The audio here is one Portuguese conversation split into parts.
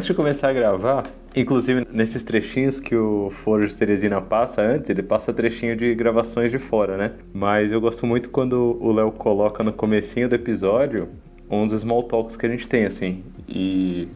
antes de começar a gravar, inclusive nesses trechinhos que o Forge Teresina passa antes, ele passa trechinho de gravações de fora, né? Mas eu gosto muito quando o Léo coloca no comecinho do episódio uns small talks que a gente tem, assim. E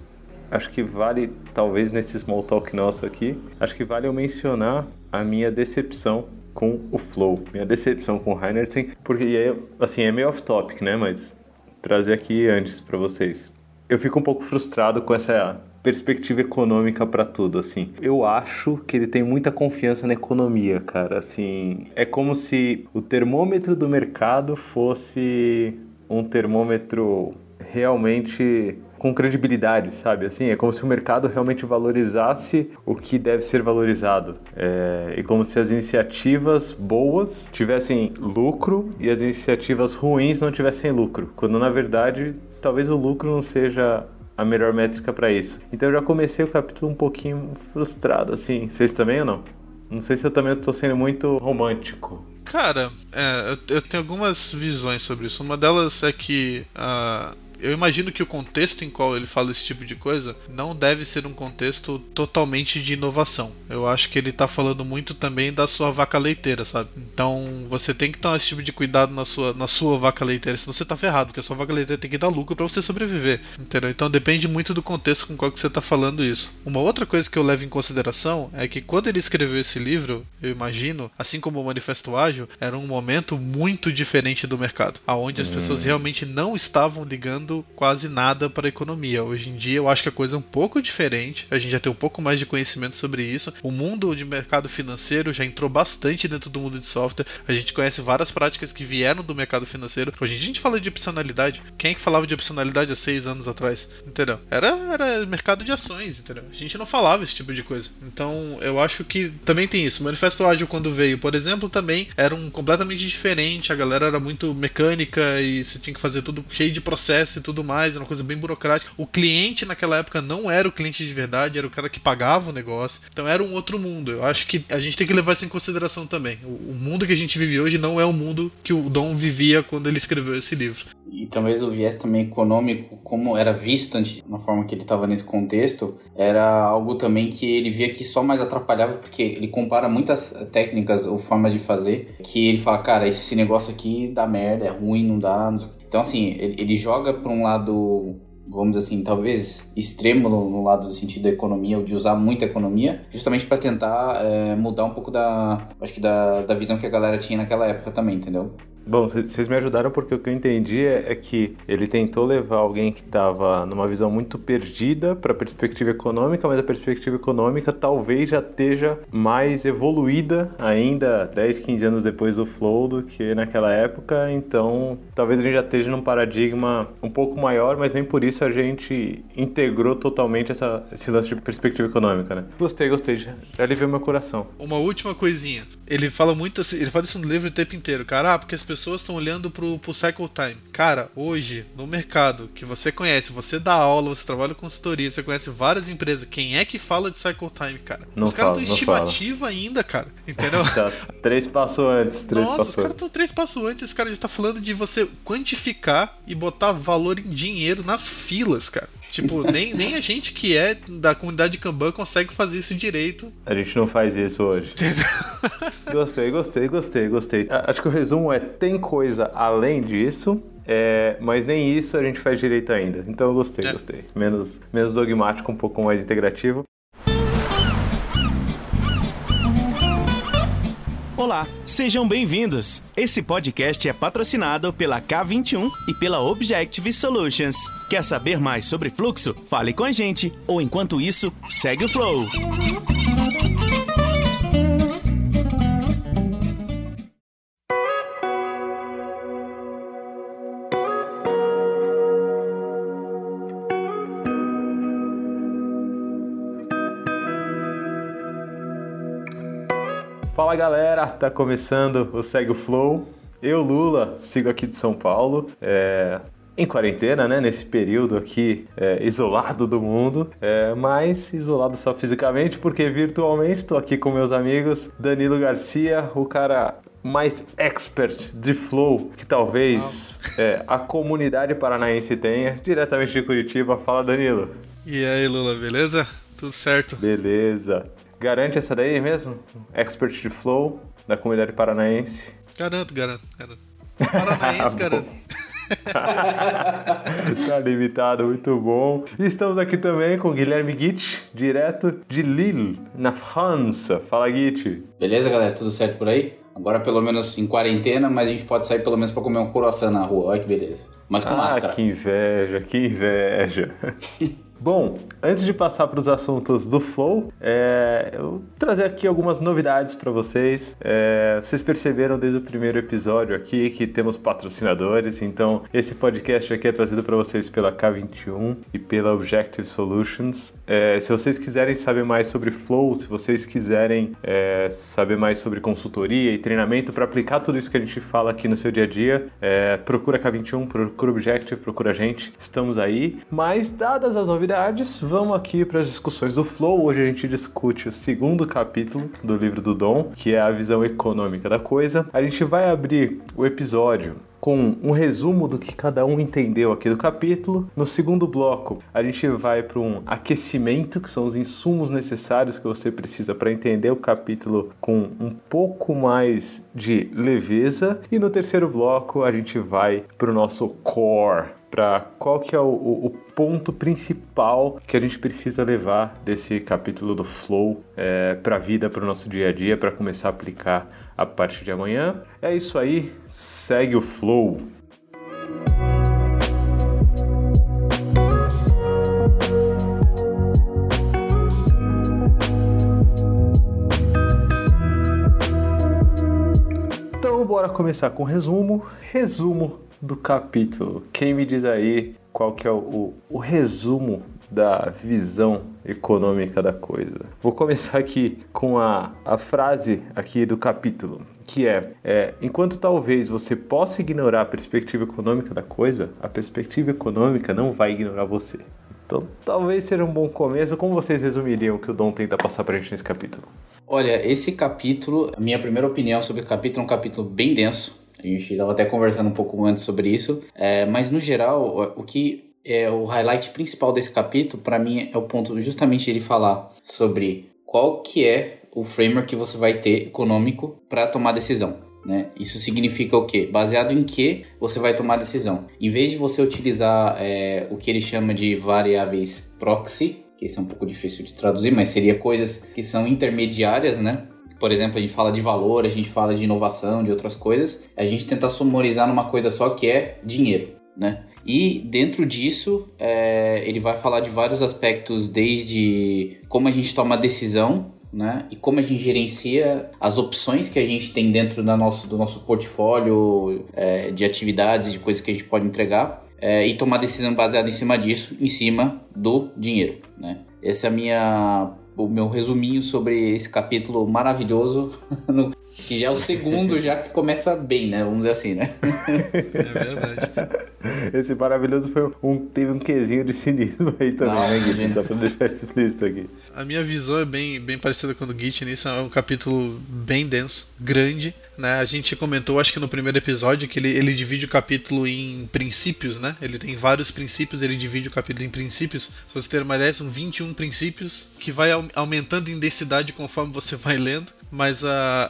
acho que vale, talvez nesse small talk nosso aqui, acho que vale eu mencionar a minha decepção com o Flow, minha decepção com o Heinersen, porque é, assim, é meio off-topic, né? Mas trazer aqui antes para vocês. Eu fico um pouco frustrado com essa perspectiva econômica para tudo, assim. Eu acho que ele tem muita confiança na economia, cara. Assim, é como se o termômetro do mercado fosse um termômetro realmente com credibilidade, sabe? Assim, é como se o mercado realmente valorizasse o que deve ser valorizado. É, e como se as iniciativas boas tivessem lucro e as iniciativas ruins não tivessem lucro. Quando na verdade, talvez o lucro não seja a melhor métrica para isso. Então eu já comecei o capítulo um pouquinho frustrado, assim. Vocês também ou não? Não sei se eu também estou sendo muito romântico. Cara, é, eu, tenho algumas visões sobre isso. Uma delas é que uh, eu imagino que o contexto em qual ele fala esse tipo de coisa não deve ser um contexto totalmente de inovação. Eu acho que ele está falando muito também da sua vaca leiteira, sabe? Então você tem que tomar esse tipo de cuidado na sua, na sua vaca leiteira, senão você tá ferrado, porque a sua vaca leiteira tem que dar lucro para você sobreviver, entendeu? Então depende muito do contexto com qual que você está falando isso. Uma outra coisa que eu levo em consideração é que quando ele escreveu esse livro, eu imagino, assim como o Manifesto Ágil, era um momento muito diferente do mercado, aonde as pessoas hum. realmente não estavam ligando quase nada para a economia. Hoje em dia eu acho que a coisa é um pouco diferente, a gente já tem um pouco mais de conhecimento sobre isso. O mundo de mercado financeiro já entrou bastante dentro do mundo de software, a gente conhece várias práticas que vieram do mercado financeiro. Hoje em dia a gente fala de opcionalidade. Quem é que falava de opcionalidade há seis anos atrás? Entendeu? Era, era mercado de ações, entendeu? A gente não falava esse tipo de coisa. Então eu acho que também tem isso. O Manifesto Ágil, quando veio, por exemplo, também era um completamente diferente. A galera era muito mecânica e você tinha que fazer tudo cheio de processo tudo mais, era uma coisa bem burocrática. O cliente naquela época não era o cliente de verdade, era o cara que pagava o negócio. Então era um outro mundo. Eu acho que a gente tem que levar isso em consideração também. O, o mundo que a gente vive hoje não é o mundo que o Dom vivia quando ele escreveu esse livro. E talvez o viés também econômico, como era visto na forma que ele estava nesse contexto, era algo também que ele via que só mais atrapalhava, porque ele compara muitas técnicas ou formas de fazer, que ele fala, cara, esse negócio aqui dá merda, é ruim, não dá, não então, assim, ele, ele joga para um lado, vamos dizer assim, talvez extremo no, no, lado do sentido da economia, ou de usar muita economia, justamente para tentar é, mudar um pouco da, acho que da, da visão que a galera tinha naquela época também, entendeu? Bom, vocês me ajudaram porque o que eu entendi é, é que ele tentou levar alguém que estava numa visão muito perdida para a perspectiva econômica, mas a perspectiva econômica talvez já esteja mais evoluída ainda 10, 15 anos depois do Flow do que naquela época. Então, talvez a gente já esteja num paradigma um pouco maior, mas nem por isso a gente integrou totalmente essa, esse lance de perspectiva econômica, né? Gostei, gostei. Já, aliviou meu coração. Uma última coisinha. Ele fala muito assim, ele fala isso no livro o tempo inteiro, cara, ah, porque as pessoas pessoas estão olhando pro, pro cycle time. Cara, hoje, no mercado que você conhece, você dá aula, você trabalha com consultoria, você conhece várias empresas, quem é que fala de cycle time, cara? Não os caras estão estimativa ainda, cara. Entendeu? tá, três passos antes, três Nossa, passos os caras estão três passos antes, esse cara já tá falando de você quantificar e botar valor em dinheiro nas filas, cara. Tipo, nem, nem a gente que é da comunidade de Kanban consegue fazer isso direito. A gente não faz isso hoje. gostei, gostei, gostei, gostei. Acho que o resumo é: tem coisa além disso, é, mas nem isso a gente faz direito ainda. Então eu gostei, é. gostei. Menos, menos dogmático, um pouco mais integrativo. Olá, sejam bem-vindos. Esse podcast é patrocinado pela K21 e pela Objective Solutions. Quer saber mais sobre fluxo? Fale com a gente ou enquanto isso, segue o flow. Fala galera, tá começando o Segue o Flow. Eu, Lula, sigo aqui de São Paulo. É, em quarentena, né? Nesse período aqui é, isolado do mundo, é, mas isolado só fisicamente, porque virtualmente estou aqui com meus amigos Danilo Garcia, o cara mais expert de flow que talvez é, a comunidade paranaense tenha, diretamente de Curitiba. Fala, Danilo. E aí, Lula, beleza? Tudo certo? Beleza. Garante essa daí mesmo? Expert de Flow, da comunidade paranaense. Garanto, garanto, garanto. Paranaense, garanto. tá limitado, muito bom. E estamos aqui também com Guilherme Guit, direto de Lille, na França. Fala, Guit. Beleza, galera? Tudo certo por aí? Agora pelo menos em quarentena, mas a gente pode sair pelo menos para comer um croissant na rua. Olha que beleza. Mas com ah, máscara. que inveja, que inveja. Bom, antes de passar para os assuntos do Flow, é, eu trazer aqui algumas novidades para vocês. É, vocês perceberam desde o primeiro episódio aqui que temos patrocinadores, então esse podcast aqui é trazido para vocês pela K21 e pela Objective Solutions. É, se vocês quiserem saber mais sobre Flow, se vocês quiserem é, saber mais sobre consultoria e treinamento para aplicar tudo isso que a gente fala aqui no seu dia a dia, é, procura K21, procura Objective, procura a gente. Estamos aí. Mas dadas as novidades novidades, vamos aqui para as discussões do Flow. Hoje a gente discute o segundo capítulo do livro do Dom, que é a visão econômica da coisa. A gente vai abrir o episódio com um resumo do que cada um entendeu aqui do capítulo. No segundo bloco, a gente vai para um aquecimento, que são os insumos necessários que você precisa para entender o capítulo com um pouco mais de leveza. E no terceiro bloco, a gente vai para o nosso core para qual que é o, o, ponto principal que a gente precisa levar desse capítulo do flow é, para a vida, para o nosso dia a dia, para começar a aplicar a partir de amanhã. É isso aí, segue o flow. Então, bora começar com resumo. Resumo do capítulo. Quem me diz aí qual que é o, o, o resumo da visão econômica da coisa. Vou começar aqui com a, a frase aqui do capítulo, que é, é, enquanto talvez você possa ignorar a perspectiva econômica da coisa, a perspectiva econômica não vai ignorar você. Então, talvez seja um bom começo. Como vocês resumiriam o que o Dom tenta passar pra gente nesse capítulo? Olha, esse capítulo, a minha primeira opinião sobre o capítulo é um capítulo bem denso. A gente estava até conversando um pouco antes sobre isso. É, mas, no geral, o que é o highlight principal desse capítulo, para mim, é o ponto justamente ele falar sobre qual que é o framework que você vai ter econômico para tomar decisão. Né? Isso significa o quê? Baseado em que você vai tomar decisão. Em vez de você utilizar é, o que ele chama de variáveis proxy, que isso é um pouco difícil de traduzir, mas seria coisas que são intermediárias, né? por exemplo, a gente fala de valor, a gente fala de inovação, de outras coisas, a gente tenta sumorizar numa coisa só que é dinheiro, né? E dentro disso, é, ele vai falar de vários aspectos, desde como a gente toma decisão, né? E como a gente gerencia as opções que a gente tem dentro da nosso, do nosso portfólio é, de atividades, de coisas que a gente pode entregar, é, e tomar decisão baseada em cima disso, em cima do dinheiro, né? Essa é a minha o meu resuminho sobre esse capítulo maravilhoso, que já é o segundo, já que começa bem, né? Vamos dizer assim, né? É verdade. Esse maravilhoso foi um, teve um quesinho de cinismo aí também, Não, né, Gui? Só pra deixar explícito aqui. A minha visão é bem, bem parecida com a do Git nisso, é um capítulo bem denso, grande, né? A gente comentou, acho que no primeiro episódio, que ele, ele divide o capítulo em princípios, né? Ele tem vários princípios, ele divide o capítulo em princípios. Se você ter uma ideia, são 21 princípios que vai aumentando em densidade conforme você vai lendo. Mas uh,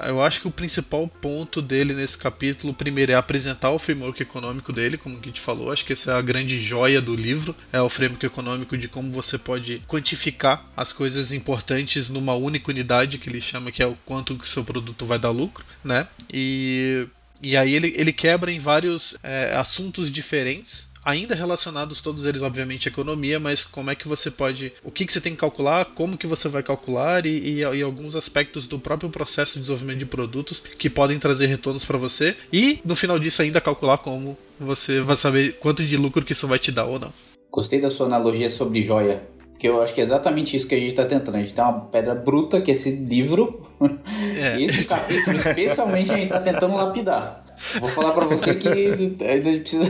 eu acho que o principal ponto dele nesse capítulo, primeiro, é apresentar o framework econômico dele, como o Git falou. Acho que essa é a grande joia do livro, é o framework econômico de como você pode quantificar as coisas importantes numa única unidade, que ele chama que é o quanto que seu produto vai dar lucro, né? E, e aí ele, ele quebra em vários é, assuntos diferentes ainda relacionados todos eles obviamente à economia, mas como é que você pode, o que, que você tem que calcular, como que você vai calcular e, e, e alguns aspectos do próprio processo de desenvolvimento de produtos que podem trazer retornos para você e no final disso ainda calcular como você vai saber quanto de lucro que isso vai te dar ou não. Gostei da sua analogia sobre joia, porque eu acho que é exatamente isso que a gente está tentando. A gente tem uma pedra bruta que é esse livro, é. esse capítulo especialmente a gente está tentando lapidar. Vou falar pra você que ainda precisa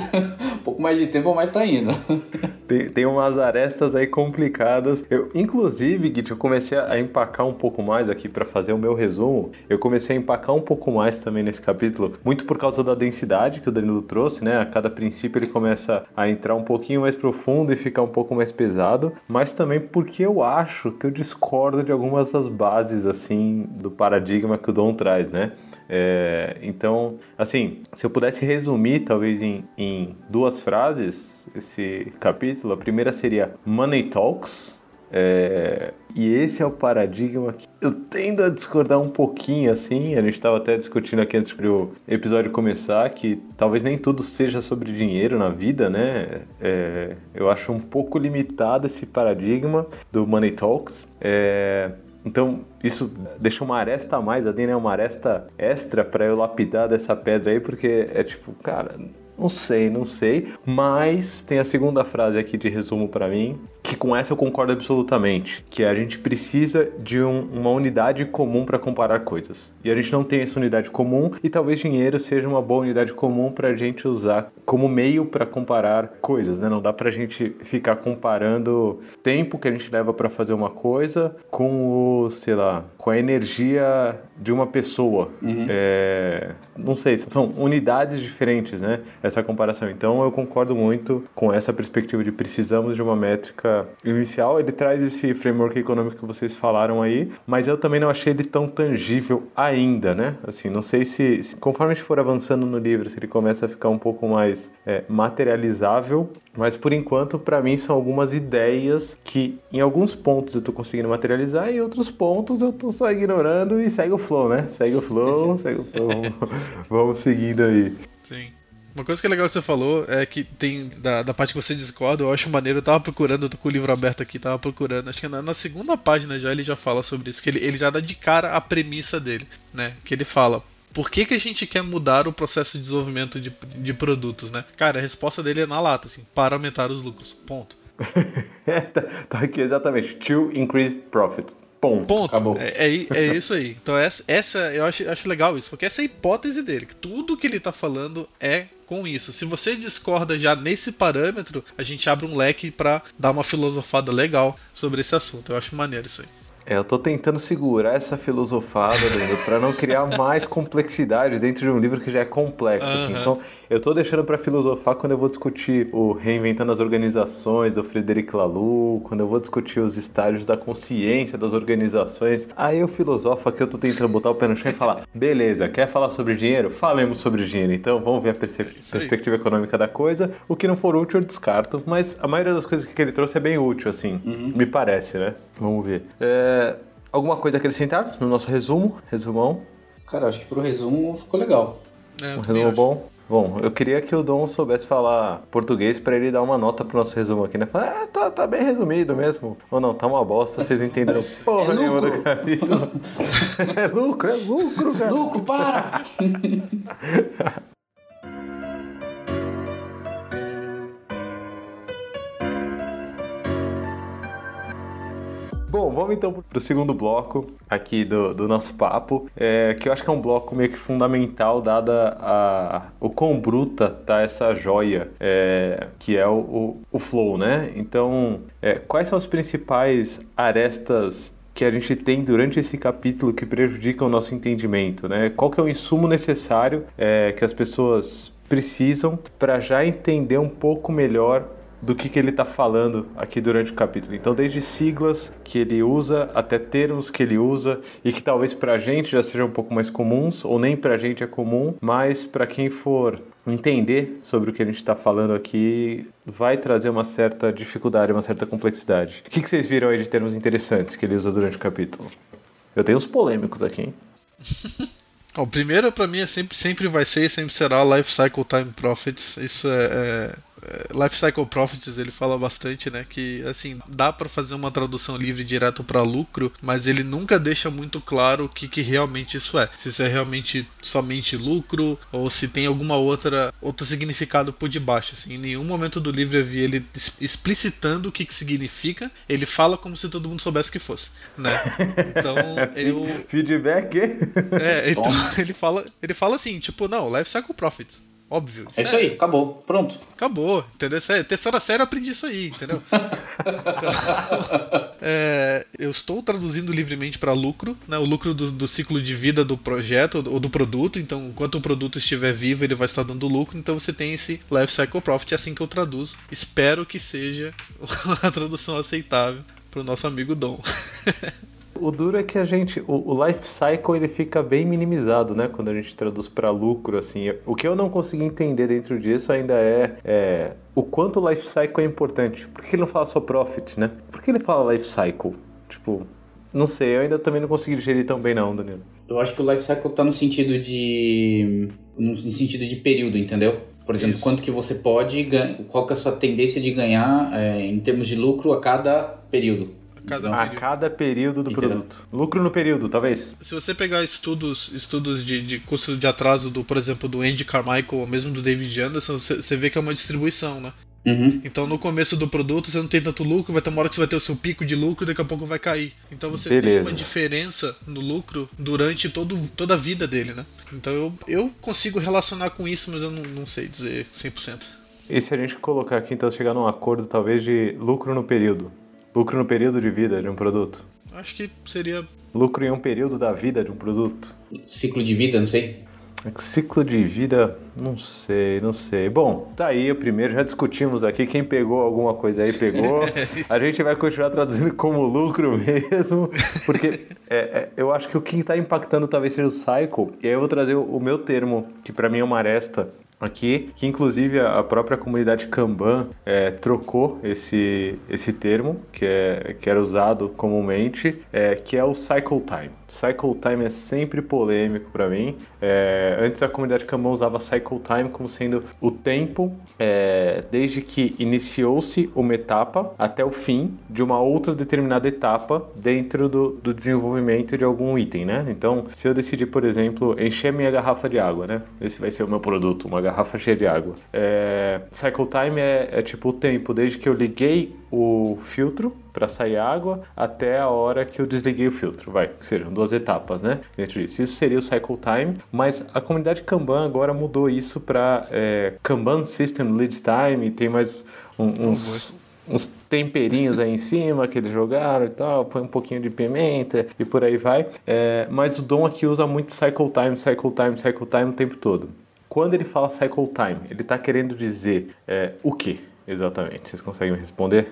um pouco mais de tempo, mas tá indo. Tem, tem umas arestas aí complicadas. Eu, inclusive, Git, eu comecei a empacar um pouco mais aqui para fazer o meu resumo. Eu comecei a empacar um pouco mais também nesse capítulo, muito por causa da densidade que o Danilo trouxe, né? A cada princípio ele começa a entrar um pouquinho mais profundo e ficar um pouco mais pesado, mas também porque eu acho que eu discordo de algumas das bases, assim, do paradigma que o Dom traz, né? É, então, assim, se eu pudesse resumir, talvez em, em duas frases, esse capítulo, a primeira seria Money Talks. É, e esse é o paradigma que eu tendo a discordar um pouquinho, assim. A gente estava até discutindo aqui antes do episódio começar que talvez nem tudo seja sobre dinheiro na vida, né? É, eu acho um pouco limitado esse paradigma do Money Talks. É, então, isso deixa uma aresta a mais ali, né? Uma aresta extra para eu lapidar dessa pedra aí, porque é tipo, cara, não sei, não sei. Mas tem a segunda frase aqui de resumo para mim, que com essa eu concordo absolutamente, que a gente precisa de um, uma unidade comum para comparar coisas. E a gente não tem essa unidade comum e talvez dinheiro seja uma boa unidade comum para a gente usar como meio para comparar coisas, né? Não dá para a gente ficar comparando tempo que a gente leva para fazer uma coisa com o, sei lá, com a energia de uma pessoa. Uhum. É, não sei, são unidades diferentes, né? Essa comparação. Então eu concordo muito com essa perspectiva de precisamos de uma métrica inicial, ele traz esse framework econômico que vocês falaram aí, mas eu também não achei ele tão tangível ainda, né? Assim, não sei se, se conforme a gente for avançando no livro, se ele começa a ficar um pouco mais é, materializável, mas por enquanto, para mim, são algumas ideias que em alguns pontos eu tô conseguindo materializar e em outros pontos eu tô só ignorando e segue o flow, né? Segue o flow, segue o flow. Vamos seguindo aí. Sim. Uma coisa que é legal que você falou é que tem da, da parte que você discorda, eu acho maneiro, eu tava procurando, eu tô com o livro aberto aqui, tava procurando, acho que na, na, segunda página já ele já fala sobre isso, que ele, ele já dá de cara a premissa dele, né? Que ele fala, por que, que a gente quer mudar o processo de desenvolvimento de, de produtos, né? Cara, a resposta dele é na lata, assim, para aumentar os lucros. Ponto. é, tá, tá, aqui exatamente. To increase profit. Ponto. Ponto. É, é, é, isso aí. Então essa, essa eu acho, acho legal isso, porque essa é a hipótese dele, que tudo que ele tá falando é com isso. Se você discorda já nesse parâmetro, a gente abre um leque para dar uma filosofada legal sobre esse assunto. Eu acho maneiro isso aí. É, eu tô tentando segurar essa filosofada, para não criar mais complexidade dentro de um livro que já é complexo. Uhum. Assim. Então, eu tô deixando para filosofar quando eu vou discutir o Reinventando as Organizações, do Frederic Laloux, quando eu vou discutir os estágios da consciência das organizações. Aí eu filosofo aqui, eu tô tentando botar o pé no chão e falar: beleza, quer falar sobre dinheiro? Falemos sobre dinheiro. Então, vamos ver a perspectiva econômica da coisa. O que não for útil, eu descarto. Mas a maioria das coisas que ele trouxe é bem útil, assim, uhum. me parece, né? Vamos ver. É, alguma coisa a acrescentar no nosso resumo? Resumão? Cara, acho que pro resumo ficou legal. É, um resumo acho. bom? Bom, eu queria que o Dom soubesse falar português para ele dar uma nota pro nosso resumo aqui, né? Falar, ah, tá, tá bem resumido mesmo. Ou não, tá uma bosta, vocês entenderam porra é nenhuma do capítulo. é lucro, é lucro, cara. Lucro, para! Bom, vamos então para o segundo bloco aqui do, do nosso papo, é, que eu acho que é um bloco meio que fundamental, dada a, o quão bruta tá essa joia, é, que é o, o, o, flow, né? Então, é, quais são as principais arestas que a gente tem durante esse capítulo que prejudicam o nosso entendimento, né? Qual que é o insumo necessário é, que as pessoas precisam para já entender um pouco melhor do que, que ele está falando aqui durante o capítulo. Então, desde siglas que ele usa até termos que ele usa e que talvez para a gente já sejam um pouco mais comuns, ou nem para a gente é comum, mas para quem for entender sobre o que a gente está falando aqui vai trazer uma certa dificuldade, uma certa complexidade. O que, que vocês viram aí de termos interessantes que ele usa durante o capítulo? Eu tenho uns polêmicos aqui, hein? O primeiro para mim é sempre, sempre vai ser e sempre será Life Cycle Time Profits. Isso é, é é, Life Cycle Profits ele fala bastante, né, que assim dá para fazer uma tradução livre direto para lucro, mas ele nunca deixa muito claro o que, que realmente isso é. Se isso é realmente somente lucro ou se tem alguma outra outro significado por debaixo. Assim, em nenhum momento do livro eu vi ele explicitando o que, que significa. Ele fala como se todo mundo soubesse que fosse, né? Então eu feedback. É, então ele fala ele fala assim, tipo, não, Life Cycle Profits Óbvio. É isso aí, acabou. Pronto. Acabou, entendeu? Terceira série eu aprendi isso aí, entendeu? então, é, eu estou traduzindo livremente para lucro, né? O lucro do, do, ciclo de vida do projeto ou do produto. Então, enquanto o produto estiver vivo, ele vai estar dando lucro. Então, você tem esse life cycle profit, é assim que eu traduzo. Espero que seja uma tradução aceitável para o nosso amigo Dom. O duro é que a gente, o, o, life cycle ele fica bem minimizado, né? Quando a gente traduz para lucro, assim. O que eu não consegui entender dentro disso ainda é, é o quanto o life cycle é importante. Por que ele não fala só profit, né? Por que ele fala life cycle? Tipo, não sei, eu ainda também não consegui digerir tão bem não, Danilo. Eu acho que o life cycle tá no sentido de no sentido de período, entendeu? Por exemplo, Isso. quanto que você pode, qual que é a sua tendência de ganhar é, em termos de lucro a cada período cada a período. cada período do Entendeu? produto. Lucro no período, talvez. Se você pegar estudos, estudos de, de custo de atraso do, por exemplo, do Andy Carmichael ou mesmo do David Anderson, você vê que é uma distribuição, né? Uhum. Então no começo do produto você não tem tanto lucro, vai ter uma hora que você vai ter o seu pico de lucro e daqui a pouco vai cair. Então você Beleza. tem uma diferença no lucro durante todo, toda a vida dele, né? Então eu, eu consigo relacionar com isso, mas eu não, não sei dizer 100%. E se a gente colocar aqui, então, chegar num acordo talvez de lucro no período? Lucro no período de vida de um produto. Acho que seria. Lucro em um período da vida de um produto. Ciclo de vida, não sei. Ciclo de vida, não sei, não sei. Bom, tá aí o primeiro, já discutimos aqui. Quem pegou alguma coisa aí, pegou. A gente vai continuar traduzindo como lucro mesmo, porque é, é, eu acho que o que está impactando talvez seja o cycle. E aí eu vou trazer o, o meu termo, que para mim é uma aresta aqui, que inclusive a própria comunidade Kanban é, trocou esse, esse termo, que, é, que era usado comumente, é, que é o cycle time. Cycle time é sempre polêmico para mim. É, antes a comunidade Kanban usava cycle time como sendo o tempo é, desde que iniciou-se uma etapa até o fim de uma outra determinada etapa dentro do, do desenvolvimento de algum item, né? Então, se eu decidir, por exemplo, encher minha garrafa de água, né? Esse vai ser o meu produto, uma garrafa cheia de água. É, cycle time é, é tipo o tempo desde que eu liguei o filtro para sair água até a hora que eu desliguei o filtro, vai, que sejam duas etapas, né? Dentro disso. Isso seria o cycle time, mas a comunidade Kanban agora mudou isso para é, Kanban System Lead Time e tem mais um, uns, uns temperinhos aí em cima que eles jogaram e tal, põe um pouquinho de pimenta e por aí vai. É, mas o Dom aqui usa muito cycle time, cycle time, cycle time o tempo todo. Quando ele fala cycle time, ele está querendo dizer é, o que exatamente? Vocês conseguem me responder?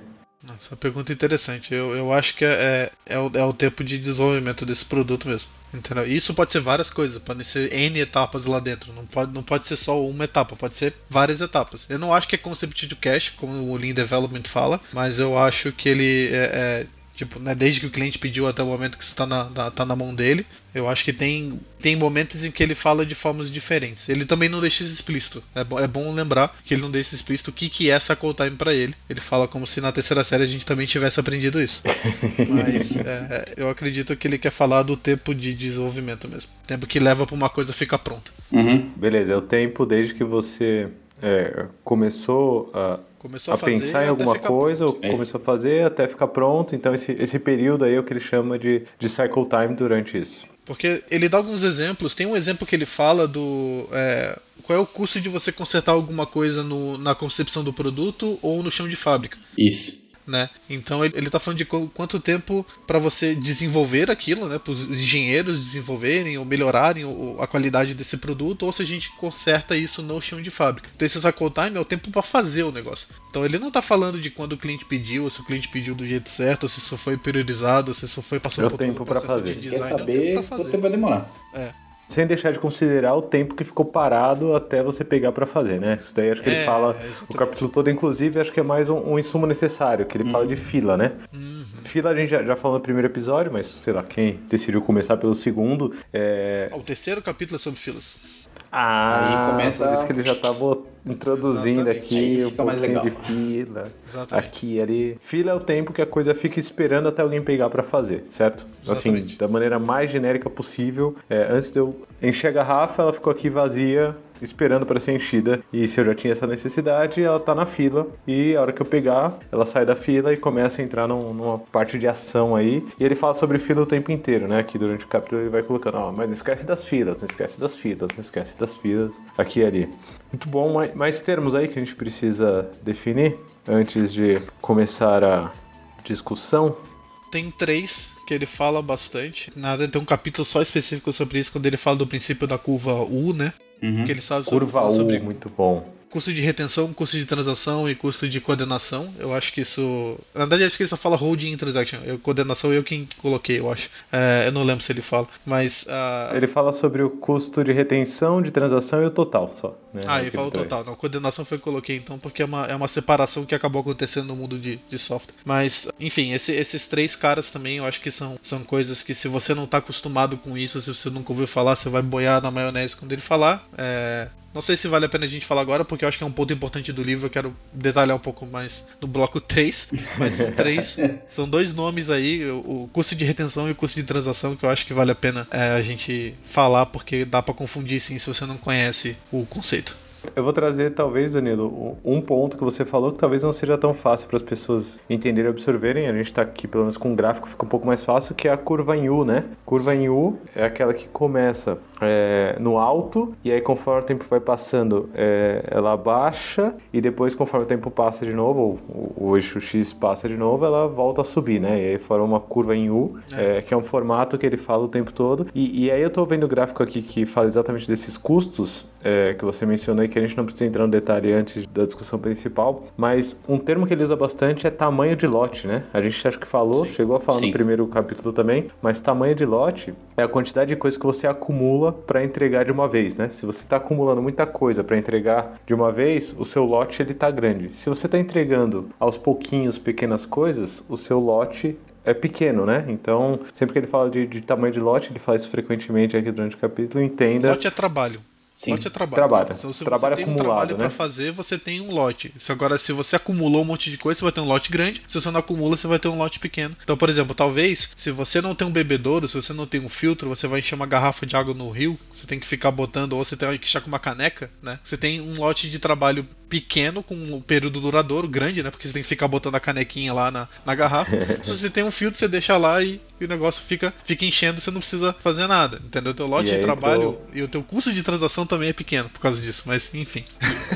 Essa pergunta é interessante. Eu, eu acho que é, é, o, é o tempo de desenvolvimento desse produto mesmo. Entendeu? Isso pode ser várias coisas, podem ser N etapas lá dentro. Não pode, não pode ser só uma etapa, pode ser várias etapas. Eu não acho que é concept to cache, como o Lean Development fala, mas eu acho que ele é, é Tipo, né, desde que o cliente pediu até o momento que está na, na, tá na mão dele. Eu acho que tem, tem momentos em que ele fala de formas diferentes. Ele também não deixa isso explícito. É, bo é bom lembrar que ele não deixa explícito o que, que é cycle time para ele. Ele fala como se na terceira série a gente também tivesse aprendido isso. Mas é, eu acredito que ele quer falar do tempo de desenvolvimento mesmo. Tempo que leva para uma coisa ficar pronta. Uhum. Beleza, é o tempo desde que você é, começou a Começou a, a pensar em alguma coisa, ou começou a fazer até ficar pronto. Então, esse, esse período aí é o que ele chama de, de cycle time durante isso. Porque ele dá alguns exemplos. Tem um exemplo que ele fala do. É, qual é o custo de você consertar alguma coisa no, na concepção do produto ou no chão de fábrica. Isso né? Então ele está falando de quanto tempo para você desenvolver aquilo, né? Para os engenheiros desenvolverem ou melhorarem a qualidade desse produto, ou se a gente conserta isso no chão de fábrica. Então esse cycle time é o tempo para fazer o negócio. Então ele não está falando de quando o cliente pediu, ou se o cliente pediu do jeito certo, ou se isso foi priorizado, ou se isso foi passou por tempo para fazer. De design, Quer saber é quanto tempo vai demorar? É sem deixar de considerar o tempo que ficou parado até você pegar para fazer, né? Isso daí acho que é, ele fala o capítulo todo, inclusive, acho que é mais um, um insumo necessário, que ele uhum. fala de fila, né? Uhum. Fila a gente já, já, falou no primeiro episódio, mas sei lá, quem decidiu começar pelo segundo. É... O terceiro capítulo é sobre filas. Ah, Aí começa... por isso que ele já tá botando introduzindo Exatamente. aqui um pouquinho de fila. Exatamente. Aqui ali. Fila é o tempo que a coisa fica esperando até alguém pegar pra fazer, certo? Assim, Exatamente. da maneira mais genérica possível. É, antes de eu encher a garrafa, ela ficou aqui vazia, esperando para ser enchida. E se eu já tinha essa necessidade, ela tá na fila. E a hora que eu pegar, ela sai da fila e começa a entrar num- numa parte de ação aí. E ele fala sobre fila o tempo inteiro, né? Aqui durante o capítulo ele vai colocando, ó, mas não esquece das filas, não esquece das filas, não esquece das filas, aqui e ali. Muito bom, mais termos aí que a gente precisa definir antes de começar a discussão. Tem três que ele fala bastante. Nada, tem um capítulo só específico sobre isso, quando ele fala do princípio da curva U, né? Uhum. Que ele sabe sobre, Curva U, sobre muito bom. Custo de retenção, custo de transação e custo de coordenação. Eu acho que isso. Na verdade, acho que ele só fala holding transaction. Eu, coordenação eu quem coloquei, eu acho. É, eu não lembro se ele fala. Mas. ah, Ele fala sobre o custo de retenção, de transação e o total só. Né? Ah, ele fala o total. Não, coordenação foi que eu coloquei então, porque é uma, é uma separação que acabou acontecendo no mundo de, de software. Mas, enfim, esse- esses três caras também eu acho que são, são coisas que se você não tá acostumado com isso, se você nunca ouviu falar, você vai boiar na maionese quando ele falar. É, Não sei se vale a pena a gente falar agora, porque eu acho que é um ponto importante do livro. Eu quero detalhar um pouco mais no bloco 3. Mas são três. são dois nomes aí: o, custo de retenção e o custo de transação, que eu acho que vale a pena é, a gente falar, porque dá pra confundir sim se você não conhece o conceito. Eu vou trazer, talvez, Danilo, um ponto que você falou que talvez não seja tão fácil para as pessoas entenderem e absorverem. A gente está aqui, pelo menos com um gráfico, fica um pouco mais fácil, que é a curva em U, né? Curva em U é aquela que começa é, no alto e aí, conforme o tempo vai passando, é, ela baixa e depois, conforme o tempo passa de novo, ou o, o eixo X passa de novo, ela volta a subir, né? E aí forma uma curva em U, é, que é um formato que ele fala o tempo todo. E, e aí eu tô vendo o gráfico aqui que fala exatamente desses custos é, que você mencionou e que a gente não precisa entrar no detalhe antes da discussão principal, mas um termo que ele usa bastante é tamanho de lote, né? A gente acho que falou, Sim. chegou a falar Sim. no primeiro capítulo também, mas tamanho de lote é a quantidade de coisa que você acumula para entregar de uma vez, né? Se você está acumulando muita coisa para entregar de uma vez, o seu lote ele tá grande. Se você está entregando aos pouquinhos pequenas coisas, o seu lote é pequeno, né? Então, sempre que ele fala de, de tamanho de lote, ele fala isso frequentemente aqui durante o capítulo, entenda. Lote é trabalho. Sim. Lote é trabalho. Trabalho. Então, se Trabalho você tem um acumulado, trabalho né? pra fazer, você tem um lote. Se agora, se você acumulou um monte de coisa, você vai ter um lote grande. Se você não acumula, você vai ter um lote pequeno. Então, por exemplo, talvez, se você não tem um bebedouro, se você não tem um filtro, você vai encher uma garrafa de água no rio, você tem que ficar botando, ou você tem que encher com uma caneca, né? Você tem um lote de trabalho pequeno, com um período duradouro grande, né? Porque você tem que ficar botando a canequinha lá na, na garrafa. se você tem um filtro, você deixa lá e, e o negócio fica, fica enchendo, você não precisa fazer nada, entendeu? O teu lote de trabalho e o teu custo de transação também é pequeno por causa disso, mas enfim.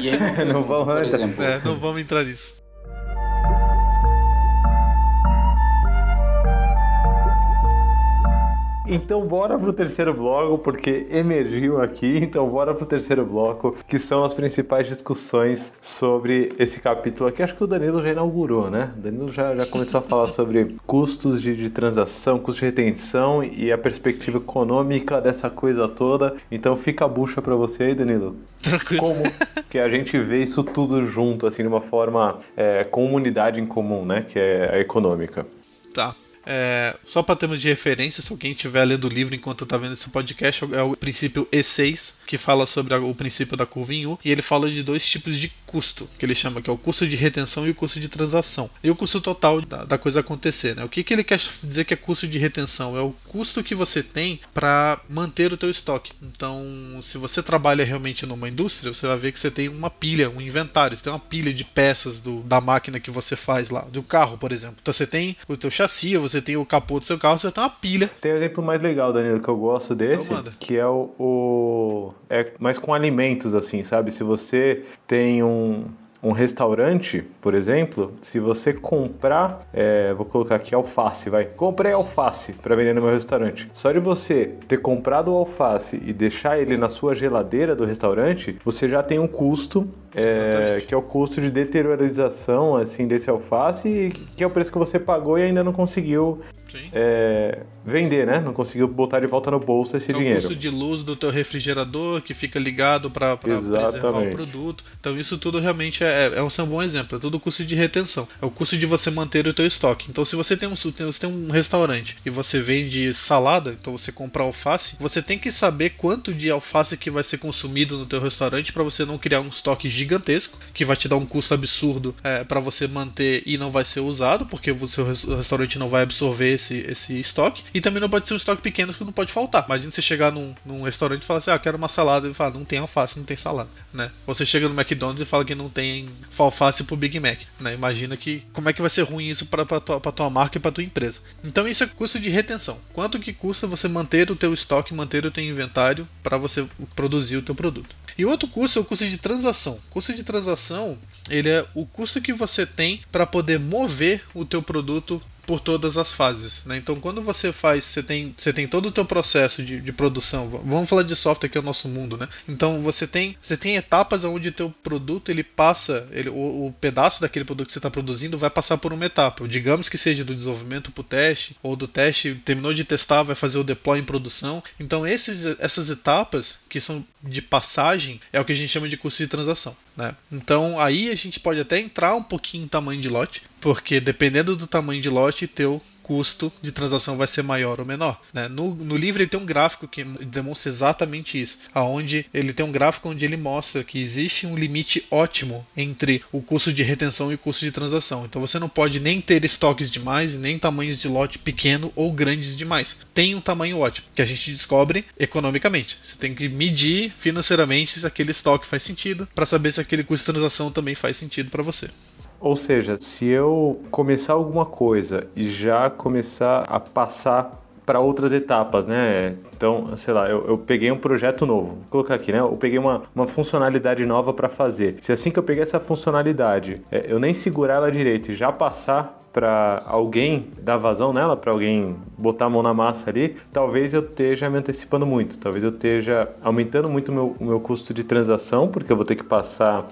E aí, Não antes. exemplo, É, não vamos entrar nisso. Então bora pro terceiro bloco, porque emergiu aqui, então bora pro terceiro bloco, que são as principais discussões sobre esse capítulo aqui. Acho que o Danilo já inaugurou, né? O Danilo já, já começou a falar sobre custos de, de transação, custo de retenção e a perspectiva econômica dessa coisa toda. Então fica a bucha pra você aí, Danilo. Tranquilo. Como que a gente vê isso tudo junto, assim, de uma forma é, com uma unidade em comum, né? Que é a econômica. Tá. É, só para termos de referência, se alguém estiver lendo o livro enquanto está vendo esse podcast, é o princípio E6, que fala sobre o princípio da curva em U, e ele fala de dois tipos de custo, que ele chama que é o custo de retenção e o custo de transação. E o custo total da, da coisa acontecer, né? O que, que ele quer dizer que é custo de retenção? É o custo que você tem para manter o teu estoque. Então, se você trabalha realmente numa indústria, você vai ver que você tem uma pilha, um inventário, você tem uma pilha de peças do, da máquina que você faz lá, do carro, por exemplo. Então você tem o teu chassi, você tem o capô do seu carro, você tem uma pilha. Tem um exemplo mais legal, Danilo, que eu gosto desse, Então que é o, o- É mais com alimentos, assim, sabe? Se você tem um. Um restaurante, por exemplo, se você comprar, é, vou colocar aqui alface, vai. Comprei alface para vender no meu restaurante. Só de você ter comprado o alface e deixar ele na sua geladeira do restaurante, você já tem um custo, é, que é o custo de deteriorização assim desse alface, que é o preço que você pagou e ainda não conseguiu. É, vender, né? Não conseguiu botar de volta no bolso esse É o dinheiro. custo de luz do teu refrigerador que fica ligado para preservar o produto. Então isso tudo realmente é, é um, é um bom exemplo. É tudo custo de retenção. É o custo de você manter o teu estoque. Então se você tem um, você tem um restaurante e você vende salada, então você compra alface, você tem que saber quanto de alface que vai ser consumido no teu restaurante para você não criar um estoque gigantesco, que vai te dar um custo absurdo é, para você manter e não vai ser usado, porque o seu restaurante não vai absorver esse, esse estoque. E também não pode ser um estoque pequeno que não pode faltar. Imagina você chegar num, num restaurante e falar assim: ah, quero uma salada. E fala, não tem alface, não tem salada. Né? Você chega no McDonald's e fala que não tem alface pro Big Mac. Né? Imagina que como é que vai ser ruim isso para tua, tua marca e para tua empresa. Então isso é custo de retenção. Quanto que custa você manter o teu estoque, manter o teu inventário para você produzir o teu produto? E outro custo é o custo de transação. O custo de transação ele é o custo que você tem para poder mover o teu produto por todas as fases. Né? Então, quando você faz, você tem, você tem todo o teu processo de, de produção. Vamos falar de software que é o nosso mundo, né? Então, você tem, você tem etapas onde o teu produto ele passa, ele, o, o pedaço daquele produto que você está produzindo vai passar por uma etapa. Digamos que seja do desenvolvimento para o teste, ou do teste terminou de testar, vai fazer o deploy em produção. Então, esses, essas etapas que são de passagem é o que a gente chama de custo de transação. Né? Então, aí a gente pode até entrar um pouquinho em tamanho de lote, porque dependendo do tamanho de lote, teu custo de transação vai ser maior ou menor. Né? No, no livro ele tem um gráfico que demonstra exatamente isso, aonde ele tem um gráfico onde ele mostra que existe um limite ótimo entre o custo de retenção e o custo de transação. Então você não pode nem ter estoques demais e nem tamanhos de lote pequeno ou grandes demais. Tem um tamanho ótimo que a gente descobre economicamente. Você tem que medir financeiramente se aquele estoque faz sentido para saber se aquele custo de transação também faz sentido para você. Ou seja, se eu começar alguma coisa e já começar a passar para outras etapas, né? Então, sei lá, eu, eu, peguei um projeto novo, vou colocar aqui, né? Eu peguei uma, uma funcionalidade nova para fazer. Se assim que eu peguei essa funcionalidade, é, eu nem segurar ela direito e já passar para alguém dar vazão nela, para alguém botar a mão na massa ali, talvez eu esteja me antecipando muito, talvez eu esteja aumentando muito o meu, o meu custo de transação, porque eu vou ter que passar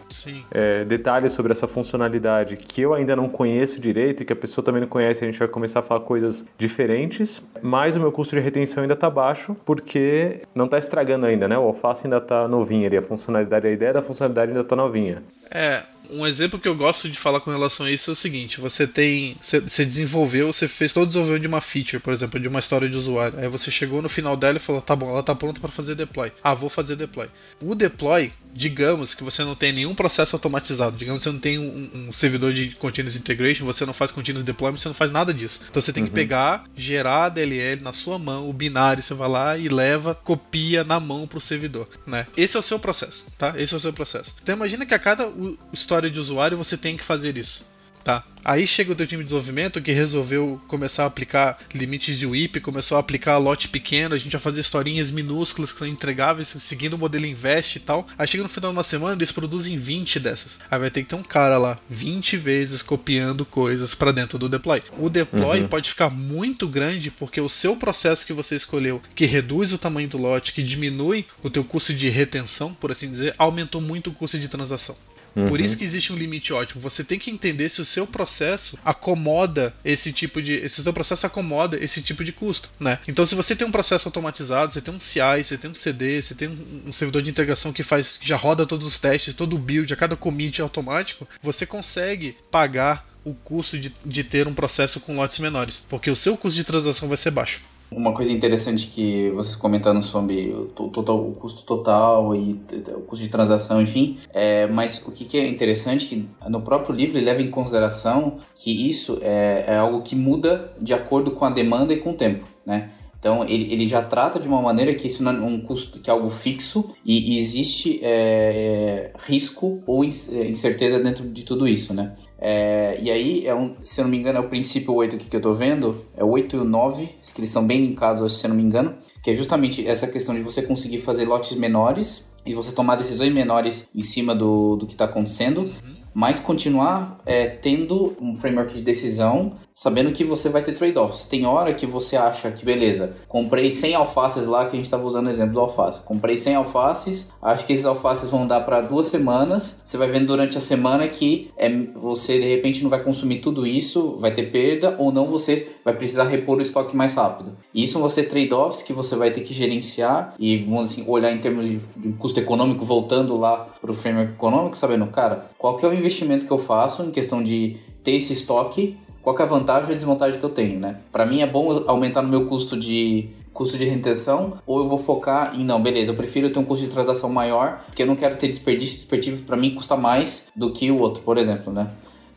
é, detalhes sobre essa funcionalidade que eu ainda não conheço direito e que a pessoa também não conhece, a gente vai começar a falar coisas diferentes, mas o meu custo de retenção ainda está baixo, porque não está estragando ainda, né? O alface ainda está novinho ali, a funcionalidade, a ideia da funcionalidade ainda está novinha. É, um exemplo que eu gosto de falar com relação a isso é o seguinte: você tem. Você desenvolveu, você fez todo o desenvolvimento de uma feature, por exemplo, de uma história de usuário. Aí você chegou no final dela e falou: tá bom, ela tá pronta para fazer deploy. Ah, vou fazer deploy. O deploy, digamos que você não tem nenhum processo automatizado, digamos que você não tem um, um servidor de continuous integration, você não faz continuous deployment, você não faz nada disso. Então você tem uhum. que pegar, gerar a DLL na sua mão, o binário, você vai lá e leva, copia na mão pro servidor, né? Esse é o seu processo, tá? Esse é o seu processo. Então imagina que a cada história de usuário você tem que fazer isso. Tá. Aí chega o teu time de desenvolvimento que resolveu começar a aplicar limites de WIP, começou a aplicar lote pequeno, a gente vai fazer historinhas minúsculas que são entregáveis, seguindo o modelo Invest e tal. Aí chega no final de uma semana, eles produzem 20 dessas. Aí vai ter que ter um cara lá 20 vezes copiando coisas para dentro do deploy. O deploy uhum. pode ficar muito grande porque o seu processo que você escolheu, que reduz o tamanho do lote, que diminui o teu custo de retenção, por assim dizer, aumentou muito o custo de transação. Uhum. Por isso que existe um limite ótimo. Você tem que entender se o seu processo acomoda esse tipo de. Se o seu processo acomoda esse tipo de custo. Né? Então, se você tem um processo automatizado, você tem um CI, você tem um CD, você tem um, servidor de integração que faz. que já roda todos os testes, todo o build, a cada commit automático, você consegue pagar o custo de, de ter um processo com lotes menores. Porque o seu custo de transação vai ser baixo. Uma coisa interessante que vocês comentaram sobre o, total, o custo total e o custo de transação, enfim, é, mas o que, que é interessante que no próprio livro ele leva em consideração que isso é, é algo que muda de acordo com a demanda e com o tempo, né? Então ele, ele já trata de uma maneira que isso não é um custo que é algo fixo e existe é, é risco ou incerteza dentro de tudo isso, né? É, e aí, é um, se eu não me engano, é o princípio 8 aqui que eu estou vendo, é o 8 e o 9, que eles são bem linkados, se eu não me engano, que é justamente essa questão de você conseguir fazer lotes menores e você tomar decisões menores em cima do, do que está acontecendo, uhum. mas continuar é, tendo um framework de decisão sabendo que você vai ter trade-offs. Tem hora que você acha que, beleza, comprei 100 alfaces lá, que a gente estava usando o exemplo do alface. Comprei 100 alfaces, acho que esses alfaces vão dar para duas semanas. Você vai vendo durante a semana que é, você de repente não vai consumir tudo isso, vai ter perda, ou não você vai precisar repor o estoque mais rápido. E isso vão ser trade-offs que você vai ter que gerenciar e, vamos assim, olhar em termos de, custo econômico, voltando lá para o framework econômico, sabendo, cara, qual que é o investimento que eu faço em questão de ter esse estoque qual é a vantagem e desvantagem que eu tenho, né? Para mim é bom aumentar no meu custo de custo de retenção, ou eu vou focar em, não, beleza, eu prefiro ter um custo de transação maior, porque eu não quero ter desperdício, desperdício para mim custa mais do que o outro, por exemplo, né?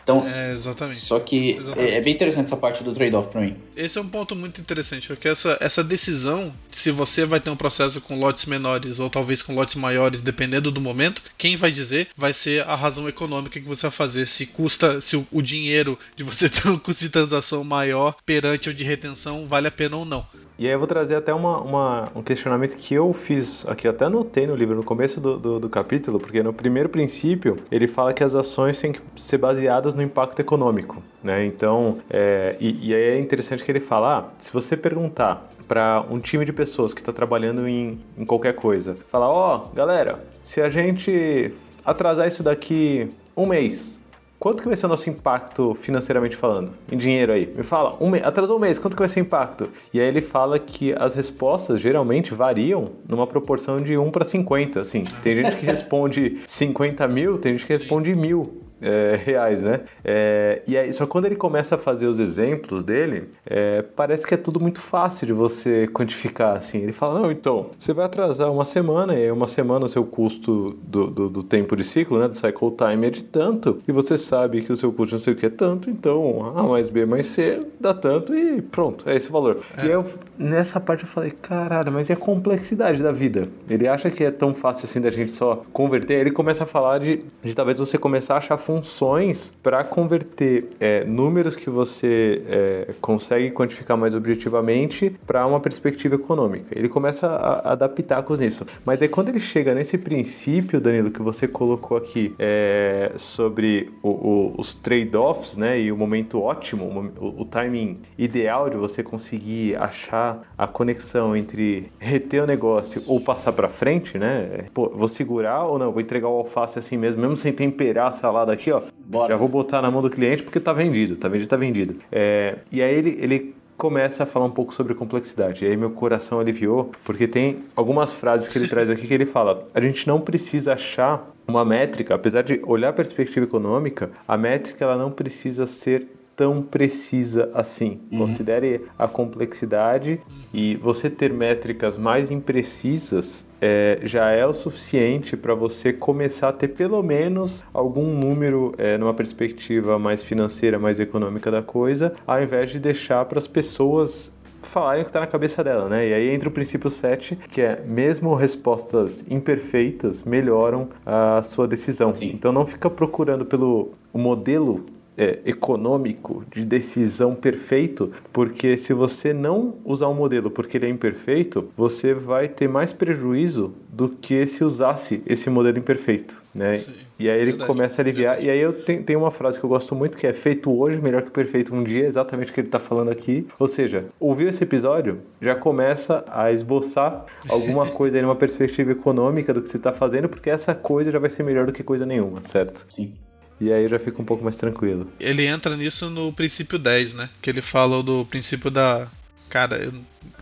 Então, é, exatamente. Só que é, é, bem interessante essa parte do trade-off para mim. Esse é um ponto muito interessante, porque essa, essa decisão, se você vai ter um processo com lotes menores ou talvez com lotes maiores, dependendo do momento, quem vai dizer vai ser a razão econômica que você vai fazer, se custa, se o, o dinheiro de você ter um custo de transação maior perante o de retenção vale a pena ou não. E aí eu vou trazer até uma, uma, um questionamento que eu fiz aqui, até anotei no livro, no começo do, do, do, capítulo, porque no primeiro princípio ele fala que as ações têm que ser baseadas no impacto econômico, né? Então, é, e, e, é interessante que ele fala, ah, se você perguntar para um time de pessoas que está trabalhando em, em qualquer coisa, falar, ó, oh, galera, se a gente atrasar isso daqui um mês, Quanto que vai ser o nosso impacto financeiramente falando? Em dinheiro aí? Me fala, um mês, atrasou um mês, quanto que vai ser o impacto? E aí ele fala que as respostas geralmente variam numa proporção de 1 para 50, assim. Tem gente que responde 50 mil, tem gente que responde mil é, reais, né? É, e aí, só quando ele começa a fazer os exemplos dele, é, parece que é tudo muito fácil de você quantificar, assim. Ele fala, não, então, você vai atrasar uma semana, e uma semana o seu custo do, do, do, tempo de ciclo, né, do cycle time é de tanto, e você sabe que o seu custo não sei o que é tanto, então A mais B mais C dá tanto e pronto, é esse o valor. É. E eu, nessa parte eu falei, caralho, mas e a complexidade da vida? Ele acha que é tão fácil assim da gente só converter, aí ele começa a falar de, de talvez você começar a achar funções para converter é, números que você é, consegue quantificar mais objetivamente para uma perspectiva econômica. Ele começa a, adaptar com isso. Mas aí quando ele chega nesse princípio, Danilo, que você colocou aqui é, sobre o, o, os trade-offs, né, e o momento ótimo, o, o timing ideal de você conseguir achar a conexão entre reter o negócio ou passar para frente, né? Pô, vou segurar ou não? Vou entregar o alface assim mesmo, mesmo sem temperar a salada aqui, ó. Bora. Já vou botar na mão do cliente porque tá vendido, tá vendido, tá vendido. É, e aí ele, ele começa a falar um pouco sobre complexidade. E aí meu coração aliviou, porque tem algumas frases que ele traz aqui que ele fala: a gente não precisa achar uma métrica, apesar de olhar a perspectiva econômica, a métrica ela não precisa ser tão precisa assim. Uhum. Considere a complexidade e você ter métricas mais imprecisas é, já é o suficiente para você começar a ter pelo menos algum número é, numa perspectiva mais financeira, mais econômica da coisa, ao invés de deixar para as pessoas falarem o que está na cabeça dela, né? E aí entra o princípio 7, que é mesmo respostas imperfeitas melhoram a sua decisão. Sim. Então não fica procurando pelo modelo é, econômico de decisão perfeito, porque se você não usar um modelo porque ele é imperfeito, você vai ter mais prejuízo do que se usasse esse modelo imperfeito, né? Sim, e aí ele verdade, começa a aliviar. Verdade. E aí eu tenho, tenho, uma frase que eu gosto muito que é feito hoje melhor que perfeito um dia, exatamente o que ele está falando aqui. Ou seja, ouviu esse episódio, já começa a esboçar alguma coisa aí numa perspectiva econômica do que você está fazendo, porque essa coisa já vai ser melhor do que coisa nenhuma, certo? Sim. E aí já fica um pouco mais tranquilo. Ele entra nisso no princípio 10, né? Que ele fala do princípio da. Cara, eu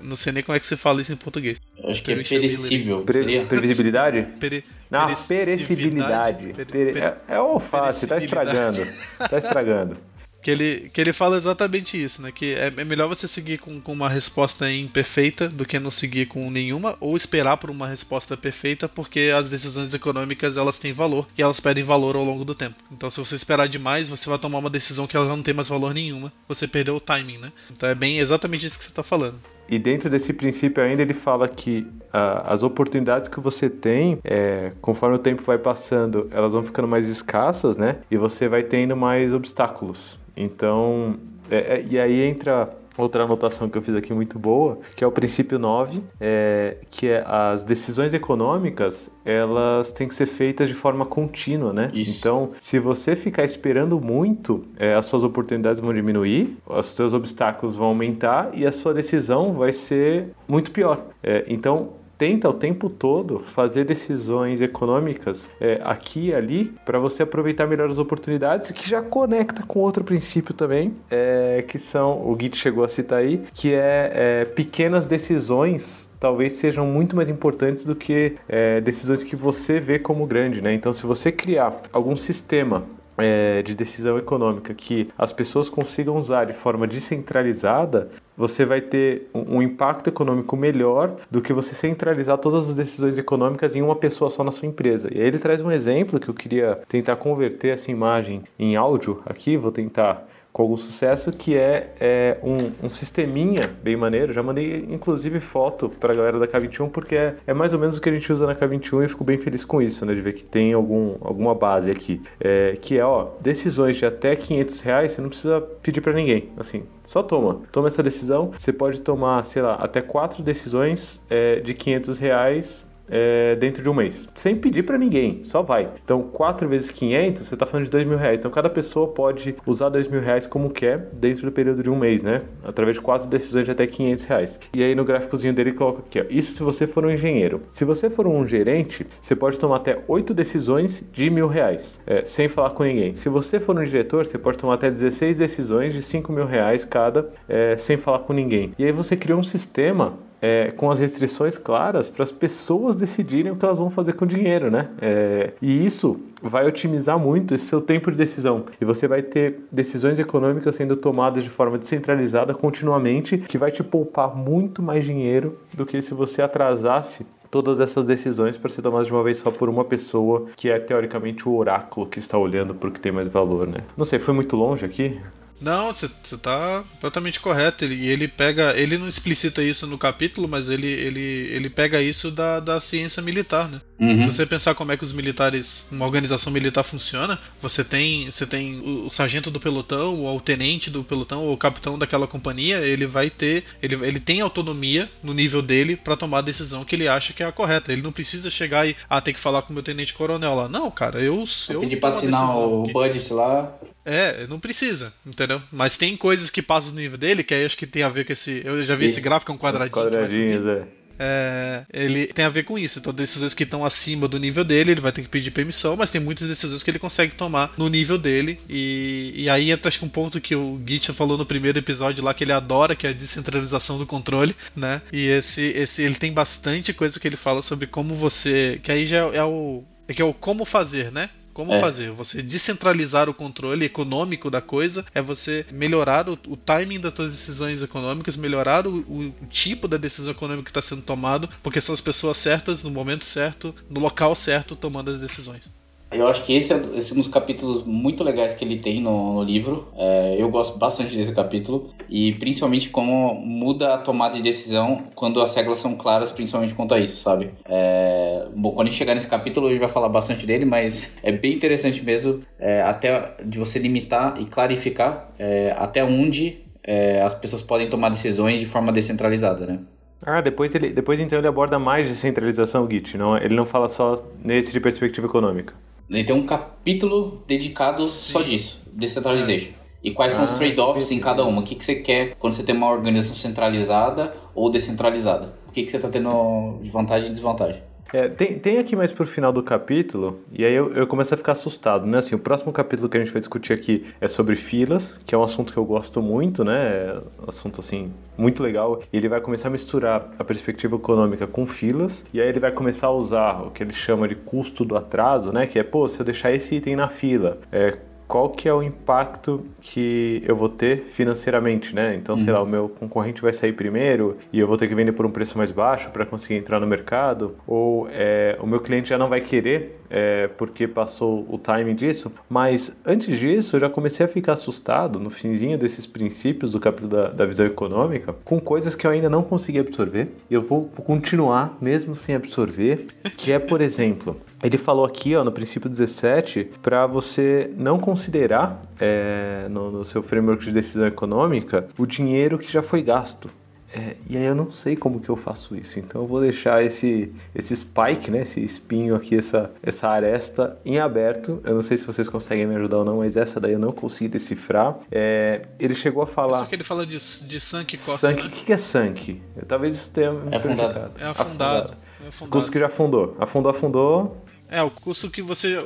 não sei nem como é que se fala isso em português. Eu acho que é perecível. Pre previsibilidade? Pere não, perecibilidade. Pere é, é alface, tá estragando. Tá estragando. Que ele, que ele fala exatamente isso, né? Que é, é melhor você seguir com, com uma resposta imperfeita do que não seguir com nenhuma, ou esperar por uma resposta perfeita, porque as decisões econômicas elas têm valor e elas perdem valor ao longo do tempo. Então, se você esperar demais, você vai tomar uma decisão que ela não tem mais valor nenhuma. Você perdeu o timing, né? Então é bem exatamente isso que você está falando. E dentro desse princípio ainda ele fala que uh, as oportunidades que você tem, é, conforme o tempo vai passando, elas vão ficando mais escassas, né? E você vai tendo mais obstáculos. Então, é, é, e aí entra outra anotação que eu fiz aqui muito boa, que é o princípio 9, é, que é as decisões econômicas, elas têm que ser feitas de forma contínua, né? Isso. Então, se você ficar esperando muito, é, as suas oportunidades vão diminuir, os seus obstáculos vão aumentar e a sua decisão vai ser muito pior. É, então, tenta o tempo todo fazer decisões econômicas é, aqui e ali para você aproveitar melhor as oportunidades, que já conecta com outro princípio também, é, que são, o Git chegou a citar aí, que é, é pequenas decisões talvez sejam muito mais importantes do que é, decisões que você vê como grande, né? Então, se você criar algum sistema é, de decisão econômica que as pessoas consigam usar de forma descentralizada, você vai ter um, impacto econômico melhor do que você centralizar todas as decisões econômicas em uma pessoa só na sua empresa. E aí ele traz um exemplo que eu queria tentar converter essa imagem em áudio aqui, vou tentar com algum sucesso, que é, é um, um, sisteminha bem maneiro. Já mandei inclusive foto para a galera da K21, porque é, é, mais ou menos o que a gente usa na K21 e fico bem feliz com isso, né? De ver que tem algum, alguma base aqui. É, que é, ó, decisões de até 500 reais, você não precisa pedir para ninguém. Assim, só toma. Toma essa decisão. Você pode tomar, sei lá, até quatro decisões é, de 500 reais é, dentro de um mês, sem pedir para ninguém, só vai. Então, 4 vezes 500, você está falando de 2 mil reais. Então, cada pessoa pode usar 2 mil reais como quer dentro do período de um mês, né? Através de quatro decisões de até 500 reais. E aí, no gráficozinho dele, coloca aqui, ó, isso se você for um engenheiro. Se você for um gerente, você pode tomar até 8 decisões de mil reais, é, sem falar com ninguém. Se você for um diretor, você pode tomar até 16 decisões de 5 mil reais cada, é, sem falar com ninguém. E aí, você criou um sistema é, com as restrições claras para as pessoas decidirem o que elas vão fazer com o dinheiro, né? É, e isso vai otimizar muito esse seu tempo de decisão. E você vai ter decisões econômicas sendo tomadas de forma descentralizada continuamente, que vai te poupar muito mais dinheiro do que se você atrasasse todas essas decisões para ser tomadas de uma vez só por uma pessoa que é teoricamente o oráculo que está olhando para o que tem mais valor, né? Não sei, foi muito longe aqui? Não, você tá completamente correto. Ele, ele pega. Ele não explicita isso no capítulo, mas ele, ele, ele pega isso da, da ciência militar, né? Uhum. Se você pensar como é que os militares, uma organização militar funciona, você tem, você tem o, o sargento do pelotão, ou o tenente do pelotão, ou o capitão daquela companhia, ele vai ter, ele, ele tem autonomia no nível dele para tomar a decisão que ele acha que é a correta. Ele não precisa chegar e ah, tem que falar com o meu tenente coronel lá. Não, cara, eu eu pedir pra assinar o budget lá. É, não precisa, entendeu? Mas tem coisas que passam no nível dele, que aí acho que tem a ver com esse. Eu já vi isso. esse gráfico, é um quadradinho. quadradinhos, é. É, ele tem a ver com isso. Então, decisões que estão acima do nível dele, ele vai ter que pedir permissão, mas tem muitas decisões que ele consegue tomar no nível dele. E, e aí entra acho que um ponto que o Git falou no primeiro episódio lá que ele adora, que é a descentralização do controle, né? E esse, esse ele tem bastante coisa que ele fala sobre como você. Que aí já é, é o. É que é o como fazer, né? Como é. fazer? Você descentralizar o controle econômico da coisa é você melhorar o, o timing das suas decisões econômicas, melhorar o, o, tipo da decisão econômica que está sendo tomado, porque são as pessoas certas, no momento certo, no local certo, tomando as decisões. Eu acho que esse é, esse é um dos capítulos muito legais que ele tem no, no livro. É, eu gosto bastante desse capítulo e principalmente como muda a tomada de decisão quando as regras são claras, principalmente quanto a isso, sabe? É, bom, quando a gente chegar nesse capítulo, a gente vai falar bastante dele, mas é bem interessante mesmo, é, até de você limitar e clarificar é, até onde é, as pessoas podem tomar decisões de forma descentralizada, né? Ah, depois ele, depois então ele aborda mais descentralização, Git, não? Ele não fala só nesse de perspectiva econômica. Ele tem um capítulo dedicado Sim. só disso, Decentralization. É. E quais ah, são os ah, trade-offs em cada uma? O que, que você quer quando você tem uma organização centralizada ou descentralizada? O que, que você está tendo de vantagem e desvantagem? É, tem, tem aqui mais pro final do capítulo, e aí eu, eu começo a ficar assustado, né? Assim, o próximo capítulo que a gente vai discutir aqui é sobre filas, que é um assunto que eu gosto muito, né? É assunto, assim, muito legal. E ele vai começar a misturar a perspectiva econômica com filas, e aí ele vai começar a usar o que ele chama de custo do atraso, né? Que é, pô, se eu deixar esse item na fila, é qual que é o impacto que eu vou ter financeiramente, né? Então, sei uhum. lá, o meu concorrente vai sair primeiro e eu vou ter que vender por um preço mais baixo para conseguir entrar no mercado, ou é, o meu cliente já não vai querer é, porque passou o timing disso. Mas antes disso, eu já comecei a ficar assustado no finzinho desses princípios do capítulo da, da visão econômica com coisas que eu ainda não consegui absorver. Eu vou continuar mesmo sem absorver, que é, por exemplo, ele falou aqui, ó, no princípio 17, para você não considerar é, no, no, seu framework de decisão econômica o dinheiro que já foi gasto. É, e aí eu não sei como que eu faço isso, então eu vou deixar esse, esse spike, né, esse espinho aqui, essa, essa aresta em aberto. Eu não sei se vocês conseguem me ajudar ou não, mas essa daí eu não consegui decifrar. É, ele chegou a falar... Só que ele fala de, de Sunk Costa, Sunk, né? O que, que é Sunk? Talvez isso tenha é afundado. É afundado. afundado. É afundado. Custo que já afundou. Afundou, afundou, é, o custo que você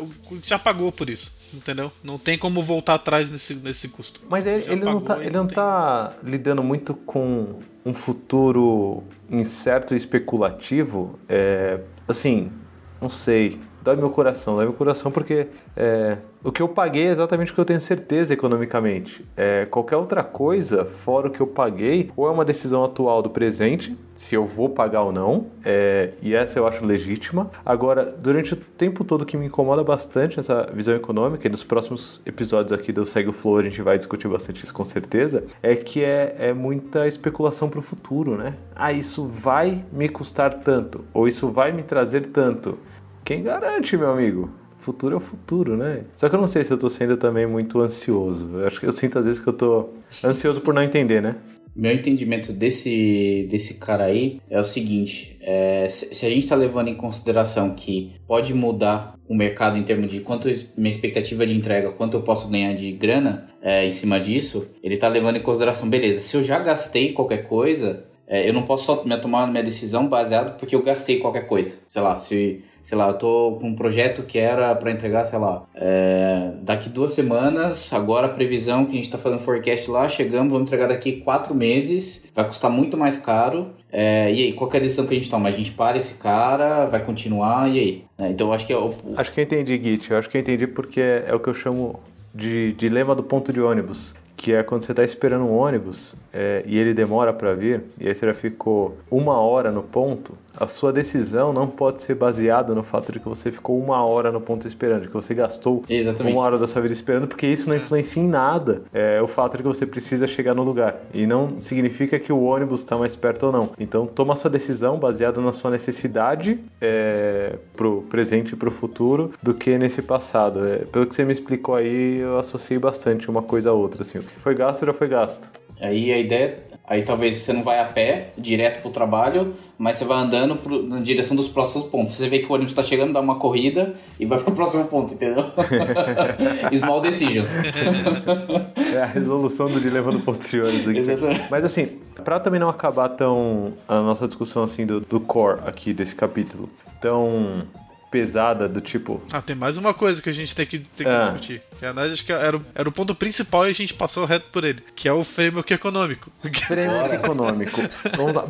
já pagou por isso, entendeu? Não tem como voltar atrás nesse, nesse custo. Mas ele, ele não, tá, ele não, tá lidando muito com um futuro incerto e especulativo. É, assim, não sei. dói meu coração, dói meu coração porque é, o que eu paguei é exatamente o que eu tenho certeza economicamente. É, qualquer outra coisa, fora o que eu paguei, ou é uma decisão atual do presente, se eu vou pagar ou não, é, e essa eu acho legítima. Agora, durante o tempo todo que me incomoda bastante essa visão econômica, e nos próximos episódios aqui do Segue o Flow a gente vai discutir bastante isso com certeza, é que é, é muita especulação para o futuro, né? Ah, isso vai me custar tanto, ou isso vai me trazer tanto. Quem garante, meu amigo? Futuro é o futuro, né? Só que eu não sei se eu tô sendo também muito ansioso. Eu acho que eu sinto às vezes que eu tô ansioso por não entender, né? Meu entendimento desse, desse cara aí é o seguinte: é, se a gente está levando em consideração que pode mudar o mercado em termos de quanto minha expectativa de entrega, quanto eu posso ganhar de grana é, em cima disso, ele está levando em consideração, beleza, se eu já gastei qualquer coisa, é, eu não posso só tomar minha decisão baseado porque eu gastei qualquer coisa. Sei lá, se sei lá, eu tô com um projeto que era para entregar, sei lá, é, daqui duas semanas, agora a previsão que a gente tá fazendo forecast lá, chegamos, vamos entregar daqui quatro meses, vai custar muito mais caro. É, e aí, qual é a decisão que a gente toma? A gente para esse cara, vai continuar, e aí? É, então, acho que é o... Acho que eu entendi, Git. Eu acho que eu entendi porque é o que eu chamo de dilema do ponto de ônibus que é quando você está esperando um ônibus é, e ele demora para vir, e aí você já ficou uma hora no ponto, a sua decisão não pode ser baseada no fato de que você ficou uma hora no ponto esperando, que você gastou Exatamente. uma hora da sua vida esperando, porque isso não influencia em nada é, o fato de que você precisa chegar no lugar. E não significa que o ônibus está mais perto ou não. Então, toma a sua decisão baseada na sua necessidade é, pro presente e pro futuro do que nesse passado. É, pelo que você me explicou aí, eu associei bastante uma coisa a outra. Assim, o que foi gasto já foi gasto. Aí a ideia Aí talvez você não vai a pé, direto pro trabalho, mas você vai andando pro, na direção dos próximos pontos. Você vê que o ônibus está chegando, dá uma corrida e vai pro próximo ponto, entendeu? Small decisions. é a resolução do dilema do ponto de ônibus aqui. Exatamente. Mas assim, para também não acabar tão a nossa discussão assim do, do core aqui desse capítulo, tão pesada do tipo. Ah, tem mais uma coisa que a gente tem que, tem que ah. discutir. Que acho que era, era o ponto principal e a gente passou reto por ele, que é o framework econômico. Framework econômico.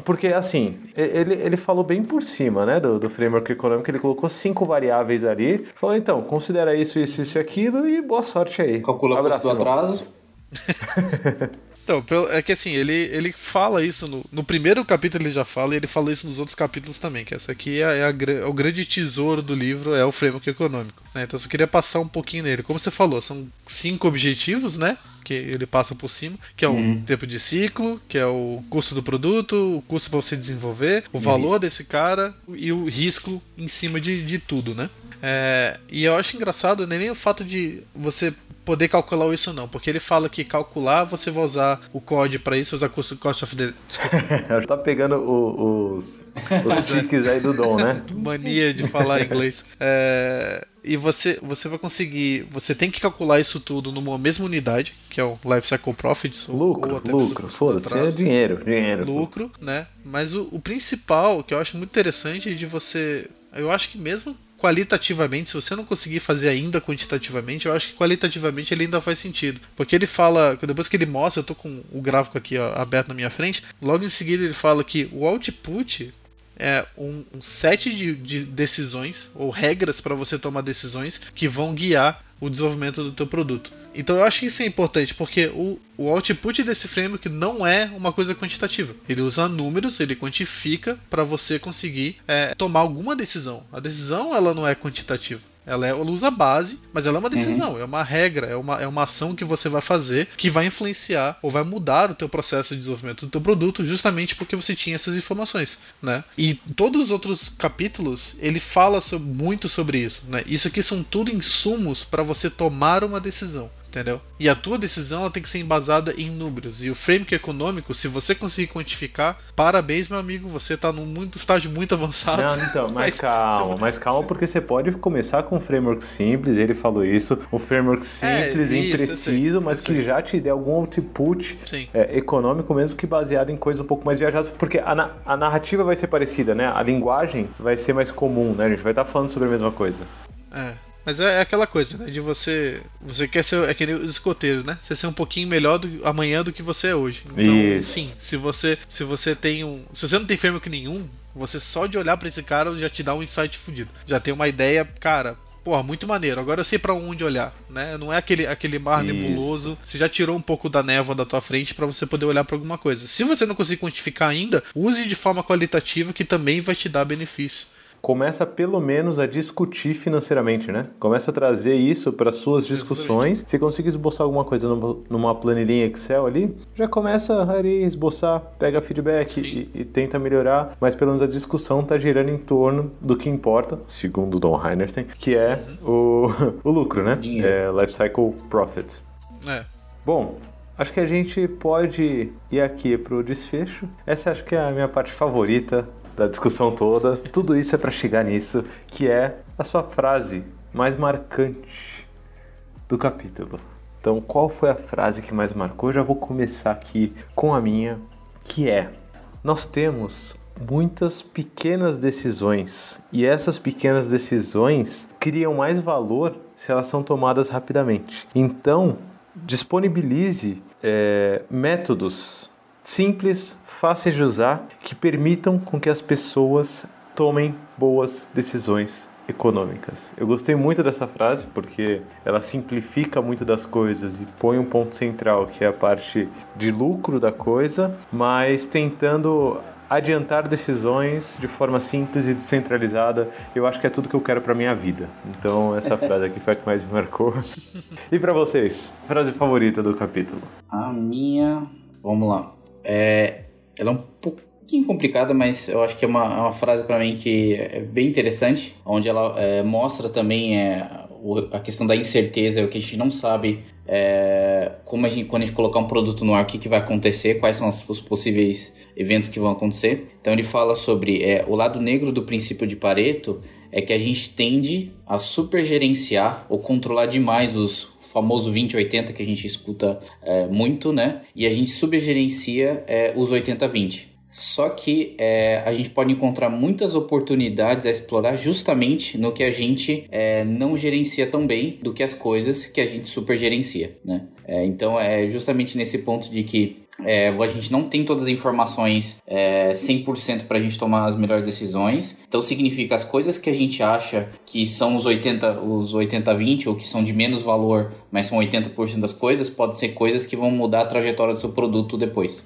Porque assim, ele, ele falou bem por cima, né, do, do framework econômico, ele colocou cinco variáveis ali, falou então, considera isso, isso, isso e aquilo e boa sorte aí. Calcula o custo do atraso. Então, é que assim, ele, ele fala isso no, no primeiro capítulo ele já fala e ele fala isso nos outros capítulos também, que essa aqui é, é, a, é o grande tesouro do livro, é o framework econômico. Né? Então eu só queria passar um pouquinho nele. Como você falou, são cinco objetivos, né? Que ele passa por cima, que é o uhum. tempo de ciclo, que é o custo do produto, o custo para você desenvolver, o valor isso. desse cara e o risco em cima de, de tudo, né? É, e eu acho engraçado né, nem o fato de você poder calcular isso não, porque ele fala que calcular você vai usar o código para isso, usar o cost of the. tá pegando o, os, os tiques aí do Dom, né? Mania de falar inglês. É, e você, você vai conseguir. Você tem que calcular isso tudo numa mesma unidade, que é o Life Cycle Profits. Lucro, ou, ou lucro, foda-se, é dinheiro, dinheiro. Lucro, né? Mas o, o principal, que eu acho muito interessante de você. Eu acho que mesmo qualitativamente, se você não conseguir fazer ainda quantitativamente, eu acho que qualitativamente ele ainda faz sentido. Porque ele fala, depois que ele mostra, eu tô com o gráfico aqui ó, aberto na minha frente, logo em seguida ele fala que o output é um, um set de, de, decisões ou regras para você tomar decisões que vão guiar o desenvolvimento do teu produto. Então eu acho que isso é importante, porque o, o output desse framework não é uma coisa quantitativa. Ele usa números, ele quantifica para você conseguir é, tomar alguma decisão. A decisão ela não é quantitativa. Ela, é, ela usa base, mas ela é uma decisão, uhum. é uma regra, é uma, é uma ação que você vai fazer que vai influenciar ou vai mudar o teu processo de desenvolvimento do teu produto justamente porque você tinha essas informações, né? E todos os outros capítulos ele fala sobre, muito sobre isso, né? Isso aqui são tudo insumos para você tomar uma decisão entendeu? E a tua decisão ela tem que ser embasada em números. E o framework econômico, se você conseguir quantificar, parabéns, meu amigo, você está num muito, estágio muito avançado. Não, então, mas, mas calma, mas calma, porque você pode começar com um framework simples, ele falou isso, um framework é, simples, é, isso, impreciso, mas que já te dê algum output é, econômico, mesmo que baseado em coisas um pouco mais viajadas, porque a, a narrativa vai ser parecida, né? A linguagem vai ser mais comum, né? A gente vai estar falando sobre a mesma coisa. É. Mas é, é, aquela coisa, né? De você. Você quer ser. É que nem os escoteiros, né? Você ser um pouquinho melhor do, amanhã do que você é hoje. Então, Isso. sim, se você. Se você tem um. Se você não tem framework nenhum, você só de olhar para esse cara já te dá um insight fudido. Já tem uma ideia, cara. Porra, muito maneiro. Agora eu sei para onde olhar, né? Não é aquele, aquele mar Isso. nebuloso. Você já tirou um pouco da névoa da tua frente para você poder olhar para alguma coisa. Se você não conseguir quantificar ainda, use de forma qualitativa que também vai te dar benefício começa pelo menos a discutir financeiramente, né? Começa a trazer isso para suas discussões. Se conseguir esboçar alguma coisa numa planilhinha Excel ali, já começa a esboçar, pega feedback e, e, tenta melhorar, mas pelo menos a discussão tá girando em torno do que importa, segundo Don Heinerstein, que é uhum. o, o lucro, né? É life cycle profit. É. Bom, Acho que a gente pode ir aqui para o desfecho. Essa acho que é a minha parte favorita da discussão toda. Tudo isso é para chegar nisso, que é a sua frase mais marcante do capítulo. Então, qual foi a frase que mais marcou? Eu já vou começar aqui com a minha, que é: Nós temos muitas pequenas decisões e essas pequenas decisões criam mais valor se elas são tomadas rapidamente. Então, disponibilize é, métodos simples, fáceis de usar, que permitam com que as pessoas tomem boas decisões econômicas. Eu gostei muito dessa frase porque ela simplifica muito das coisas e põe um ponto central que é a parte de lucro da coisa, mas tentando adiantar decisões de forma simples e descentralizada. Eu acho que é tudo que eu quero para minha vida. Então essa frase aqui foi a que mais me marcou. E para vocês, frase favorita do capítulo? A minha, vamos lá. É, ela é um pouquinho complicada, mas eu acho que é uma, é uma frase para mim que é bem interessante, onde ela é, mostra também é, a questão da incerteza, o que a gente não sabe é, como a gente, quando a gente colocar um produto no ar, o que, que vai acontecer, quais são os possíveis eventos que vão acontecer. Então ele fala sobre é, o lado negro do princípio de Pareto é que a gente tende a supergerenciar ou controlar demais os famoso 20-80 que a gente escuta é, muito, né? E a gente subgerencia é, os 80-20. Só que é, a gente pode encontrar muitas oportunidades a explorar justamente no que a gente é, não gerencia tão bem do que as coisas que a gente supergerencia, né? É, então é justamente nesse ponto de que é, a gente não tem todas as informações é, 100% para a gente tomar as melhores decisões. Então significa as coisas que a gente acha que são os 80, os 80-20 ou que são de menos valor, mas são 80% das coisas, pode ser coisas que vão mudar a trajetória do seu produto depois.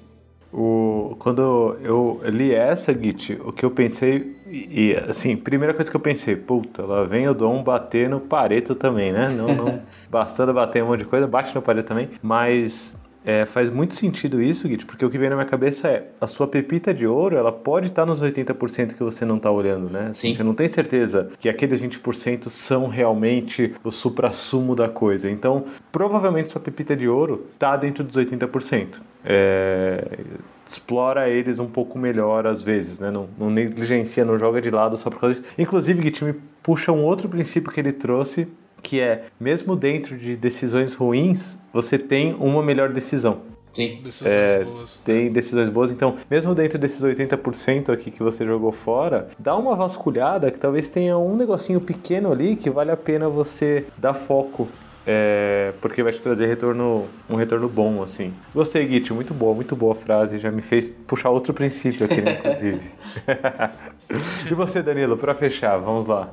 O, quando eu li essa, Git, o que eu pensei, e assim, primeira coisa que eu pensei, puta, lá vem o Dom bater no Pareto também, né? Não, não bastando bater um monte de coisa, bate no Pareto também, mas é, faz muito sentido isso, Git, porque o que vem na minha cabeça é a sua pepita de ouro, ela pode estar nos 80% que você não está olhando, né? Assim, Sim. Você não tem certeza que aqueles 20% são realmente o supra-sumo da coisa. Então, provavelmente sua pepita de ouro está dentro dos 80%. É, explora eles um pouco melhor às vezes, né? Não, não negligencia, não joga de lado só por causa disso. Inclusive, Git me puxa um outro princípio que ele trouxe que é, mesmo dentro de decisões ruins, você tem uma melhor decisão. Sim. Decisões é, boas. Tem decisões boas, então, mesmo dentro desses 80% aqui que você jogou fora, dá uma vasculhada que talvez tenha um negocinho pequeno ali que vale a pena você dar foco. É, porque vai te trazer retorno, um retorno bom, assim. Gostei, Git, muito boa, muito boa a frase. Já me fez puxar outro princípio aqui, né, inclusive. e você, Danilo, para fechar, vamos lá.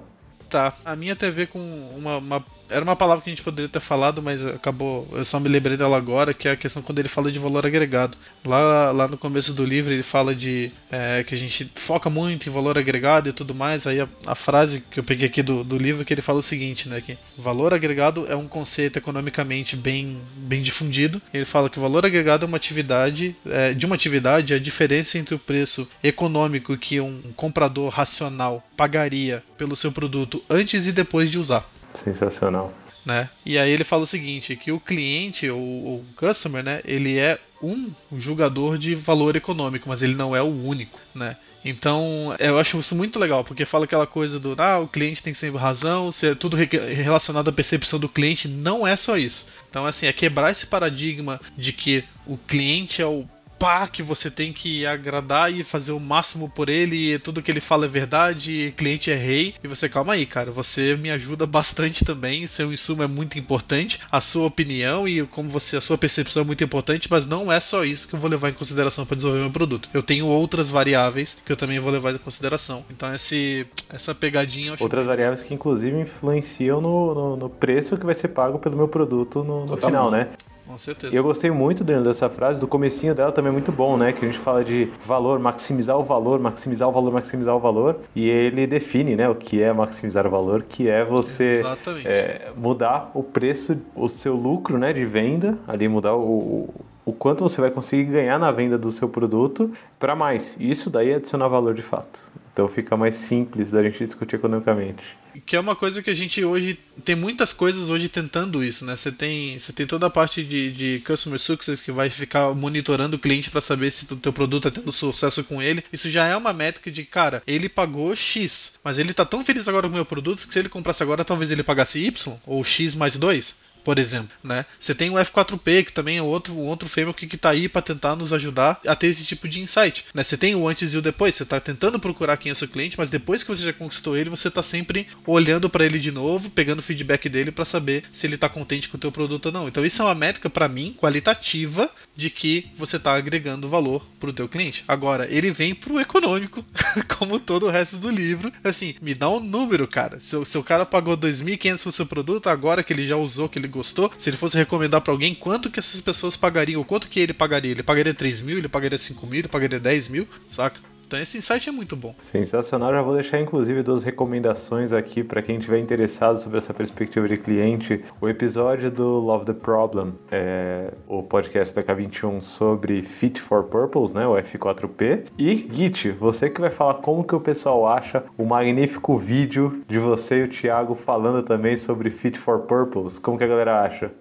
Tá, a minha TV com uma, uma era uma palavra que a gente poderia ter falado, mas acabou. Eu só me lembrei dela agora, que é a questão quando ele fala de valor agregado. Lá, lá no começo do livro ele fala de é, que a gente foca muito em valor agregado e tudo mais. Aí a, a frase que eu peguei aqui do, do livro que ele fala o seguinte, né? Que valor agregado é um conceito economicamente bem, bem difundido. Ele fala que valor agregado é uma atividade, é, de uma atividade, a diferença entre o preço econômico que um comprador racional pagaria pelo seu produto antes e depois de usar. Sensacional. Né? E aí ele fala o seguinte, que o cliente, ou o customer, né, ele é um julgador de valor econômico, mas ele não é o único, né? Então, eu acho isso muito legal, porque fala aquela coisa do, ah, o cliente tem sempre razão, se é tudo relacionado à percepção do cliente, não é só isso. Então, assim, é quebrar esse paradigma de que o cliente é o pá, que você tem que agradar e fazer o máximo por ele, e tudo que ele fala é verdade, cliente é rei. E você, calma aí, cara, você me ajuda bastante também, seu insumo é muito importante, a sua opinião e como você, a sua percepção é muito importante, mas não é só isso que eu vou levar em consideração para desenvolver meu produto. Eu tenho outras variáveis que eu também vou levar em consideração. Então esse, essa pegadinha. outras variáveis que inclusive influenciam no, no, no, preço que vai ser pago pelo meu produto no, no final, né? Com certeza. E eu gostei muito dessa frase, do comecinho dela também é muito bom, né? Que a gente fala de valor, maximizar o valor, maximizar o valor, maximizar o valor. E ele define, né, o que é maximizar o valor, que é você é, mudar o preço, o seu lucro, né, de venda, ali mudar o, o quanto você vai conseguir ganhar na venda do seu produto para mais. Isso daí é adicionar valor de fato. Então fica mais simples da gente discutir economicamente. Que é uma coisa que a gente hoje tem muitas coisas hoje tentando isso, né? Você tem, você tem toda a parte de, de customer success que vai ficar monitorando o cliente para saber se o teu produto está tendo sucesso com ele. Isso já é uma métrica de, cara, ele pagou X, mas ele tá tão feliz agora com o meu produto que se ele comprasse agora, talvez ele pagasse Y ou X mais 2 por exemplo, né? Você tem o F4P, que também é outro, outro framework que está aí para tentar nos ajudar a ter esse tipo de insight, né? Você tem o antes e o depois, você está tentando procurar quem é seu cliente, mas depois que você já conquistou ele, você está sempre olhando para ele de novo, pegando feedback dele para saber se ele está contente com o teu produto ou não. Então isso é uma métrica para mim qualitativa de que você está agregando valor para o teu cliente. Agora, ele vem para o econômico, como todo o resto do livro, assim, me dá um número, cara. Se, se o cara pagou 2.500 pro seu produto, agora que ele já usou, que ele gostou, se ele fosse recomendar para alguém, quanto que essas pessoas pagariam? Quanto que ele pagaria? Ele pagaria 3 mil? Ele pagaria 5 mil? Ele pagaria 10 mil? Saca? Então esse insight é muito bom. Sensacional. Já vou deixar inclusive duas recomendações aqui para quem estiver interessado sobre essa perspectiva de cliente. O episódio do Love the Problem, é, o podcast da K21 sobre Fit for Purpose, né, o F4P. E Git, você que vai falar como que o pessoal acha o magnífico vídeo de você e o Thiago falando também sobre Fit for Purpose. Como que a galera acha?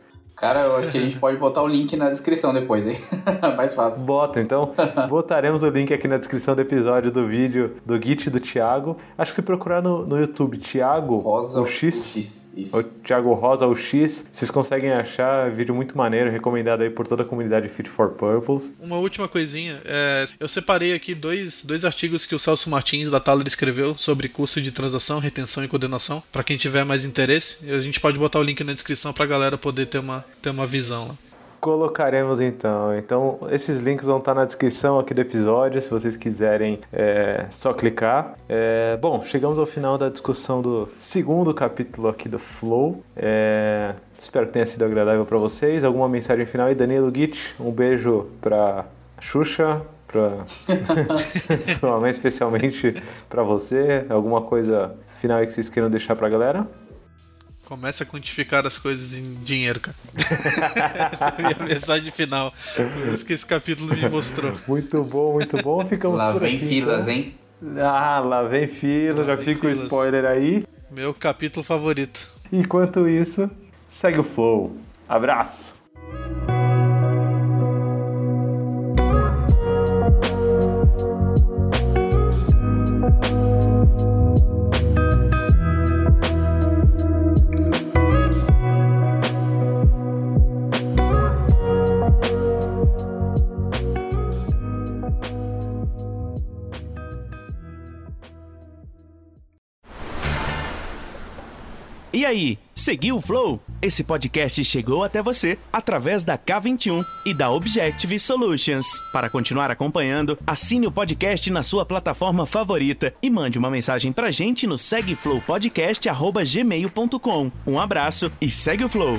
Cara, eu acho que a gente pode botar o link na descrição depois, hein? Mais fácil. Bota, então. Botaremos o link aqui na descrição do episódio do vídeo do Git do Thiago. Acho que se procurar no, no YouTube Thiago Rosa o X, o X isso. O Thiago Rosa, o X, vocês conseguem achar vídeo muito maneiro, recomendado aí por toda a comunidade Fit for Purpose. Uma última coisinha, é, eu separei aqui dois, dois artigos que o Celso Martins da Thaler escreveu sobre custo de transação, retenção e coordenação, para quem tiver mais interesse. A gente pode botar o link na descrição para a galera poder ter uma, ter uma visão lá. Colocaremos então. Então, esses links vão estar na descrição aqui do episódio, se vocês quiserem é, só clicar. É, bom, chegamos ao final da discussão do segundo capítulo aqui do Flow. É, espero que tenha sido agradável para vocês. Alguma mensagem final aí, Danilo Git? Um beijo para Xuxa, para sua mãe, especialmente para você. Alguma coisa final que vocês queiram deixar para a galera? Começa a quantificar as coisas em dinheiro, cara. Essa é a minha mensagem final. Isso que esse capítulo me mostrou. Muito bom, muito bom. Ficamos lá por vem aqui, filas, então. hein? Ah, lá vem filas, já fica o spoiler aí. Meu capítulo favorito. Enquanto isso, segue o flow. Abraço! Aí, seguiu o Flow? Esse podcast chegou até você através da K21 e da Objective Solutions. Para continuar acompanhando, assine o podcast na sua plataforma favorita e mande uma mensagem pra gente no segueflowpodcast@gmail.com. Um abraço e segue o Flow.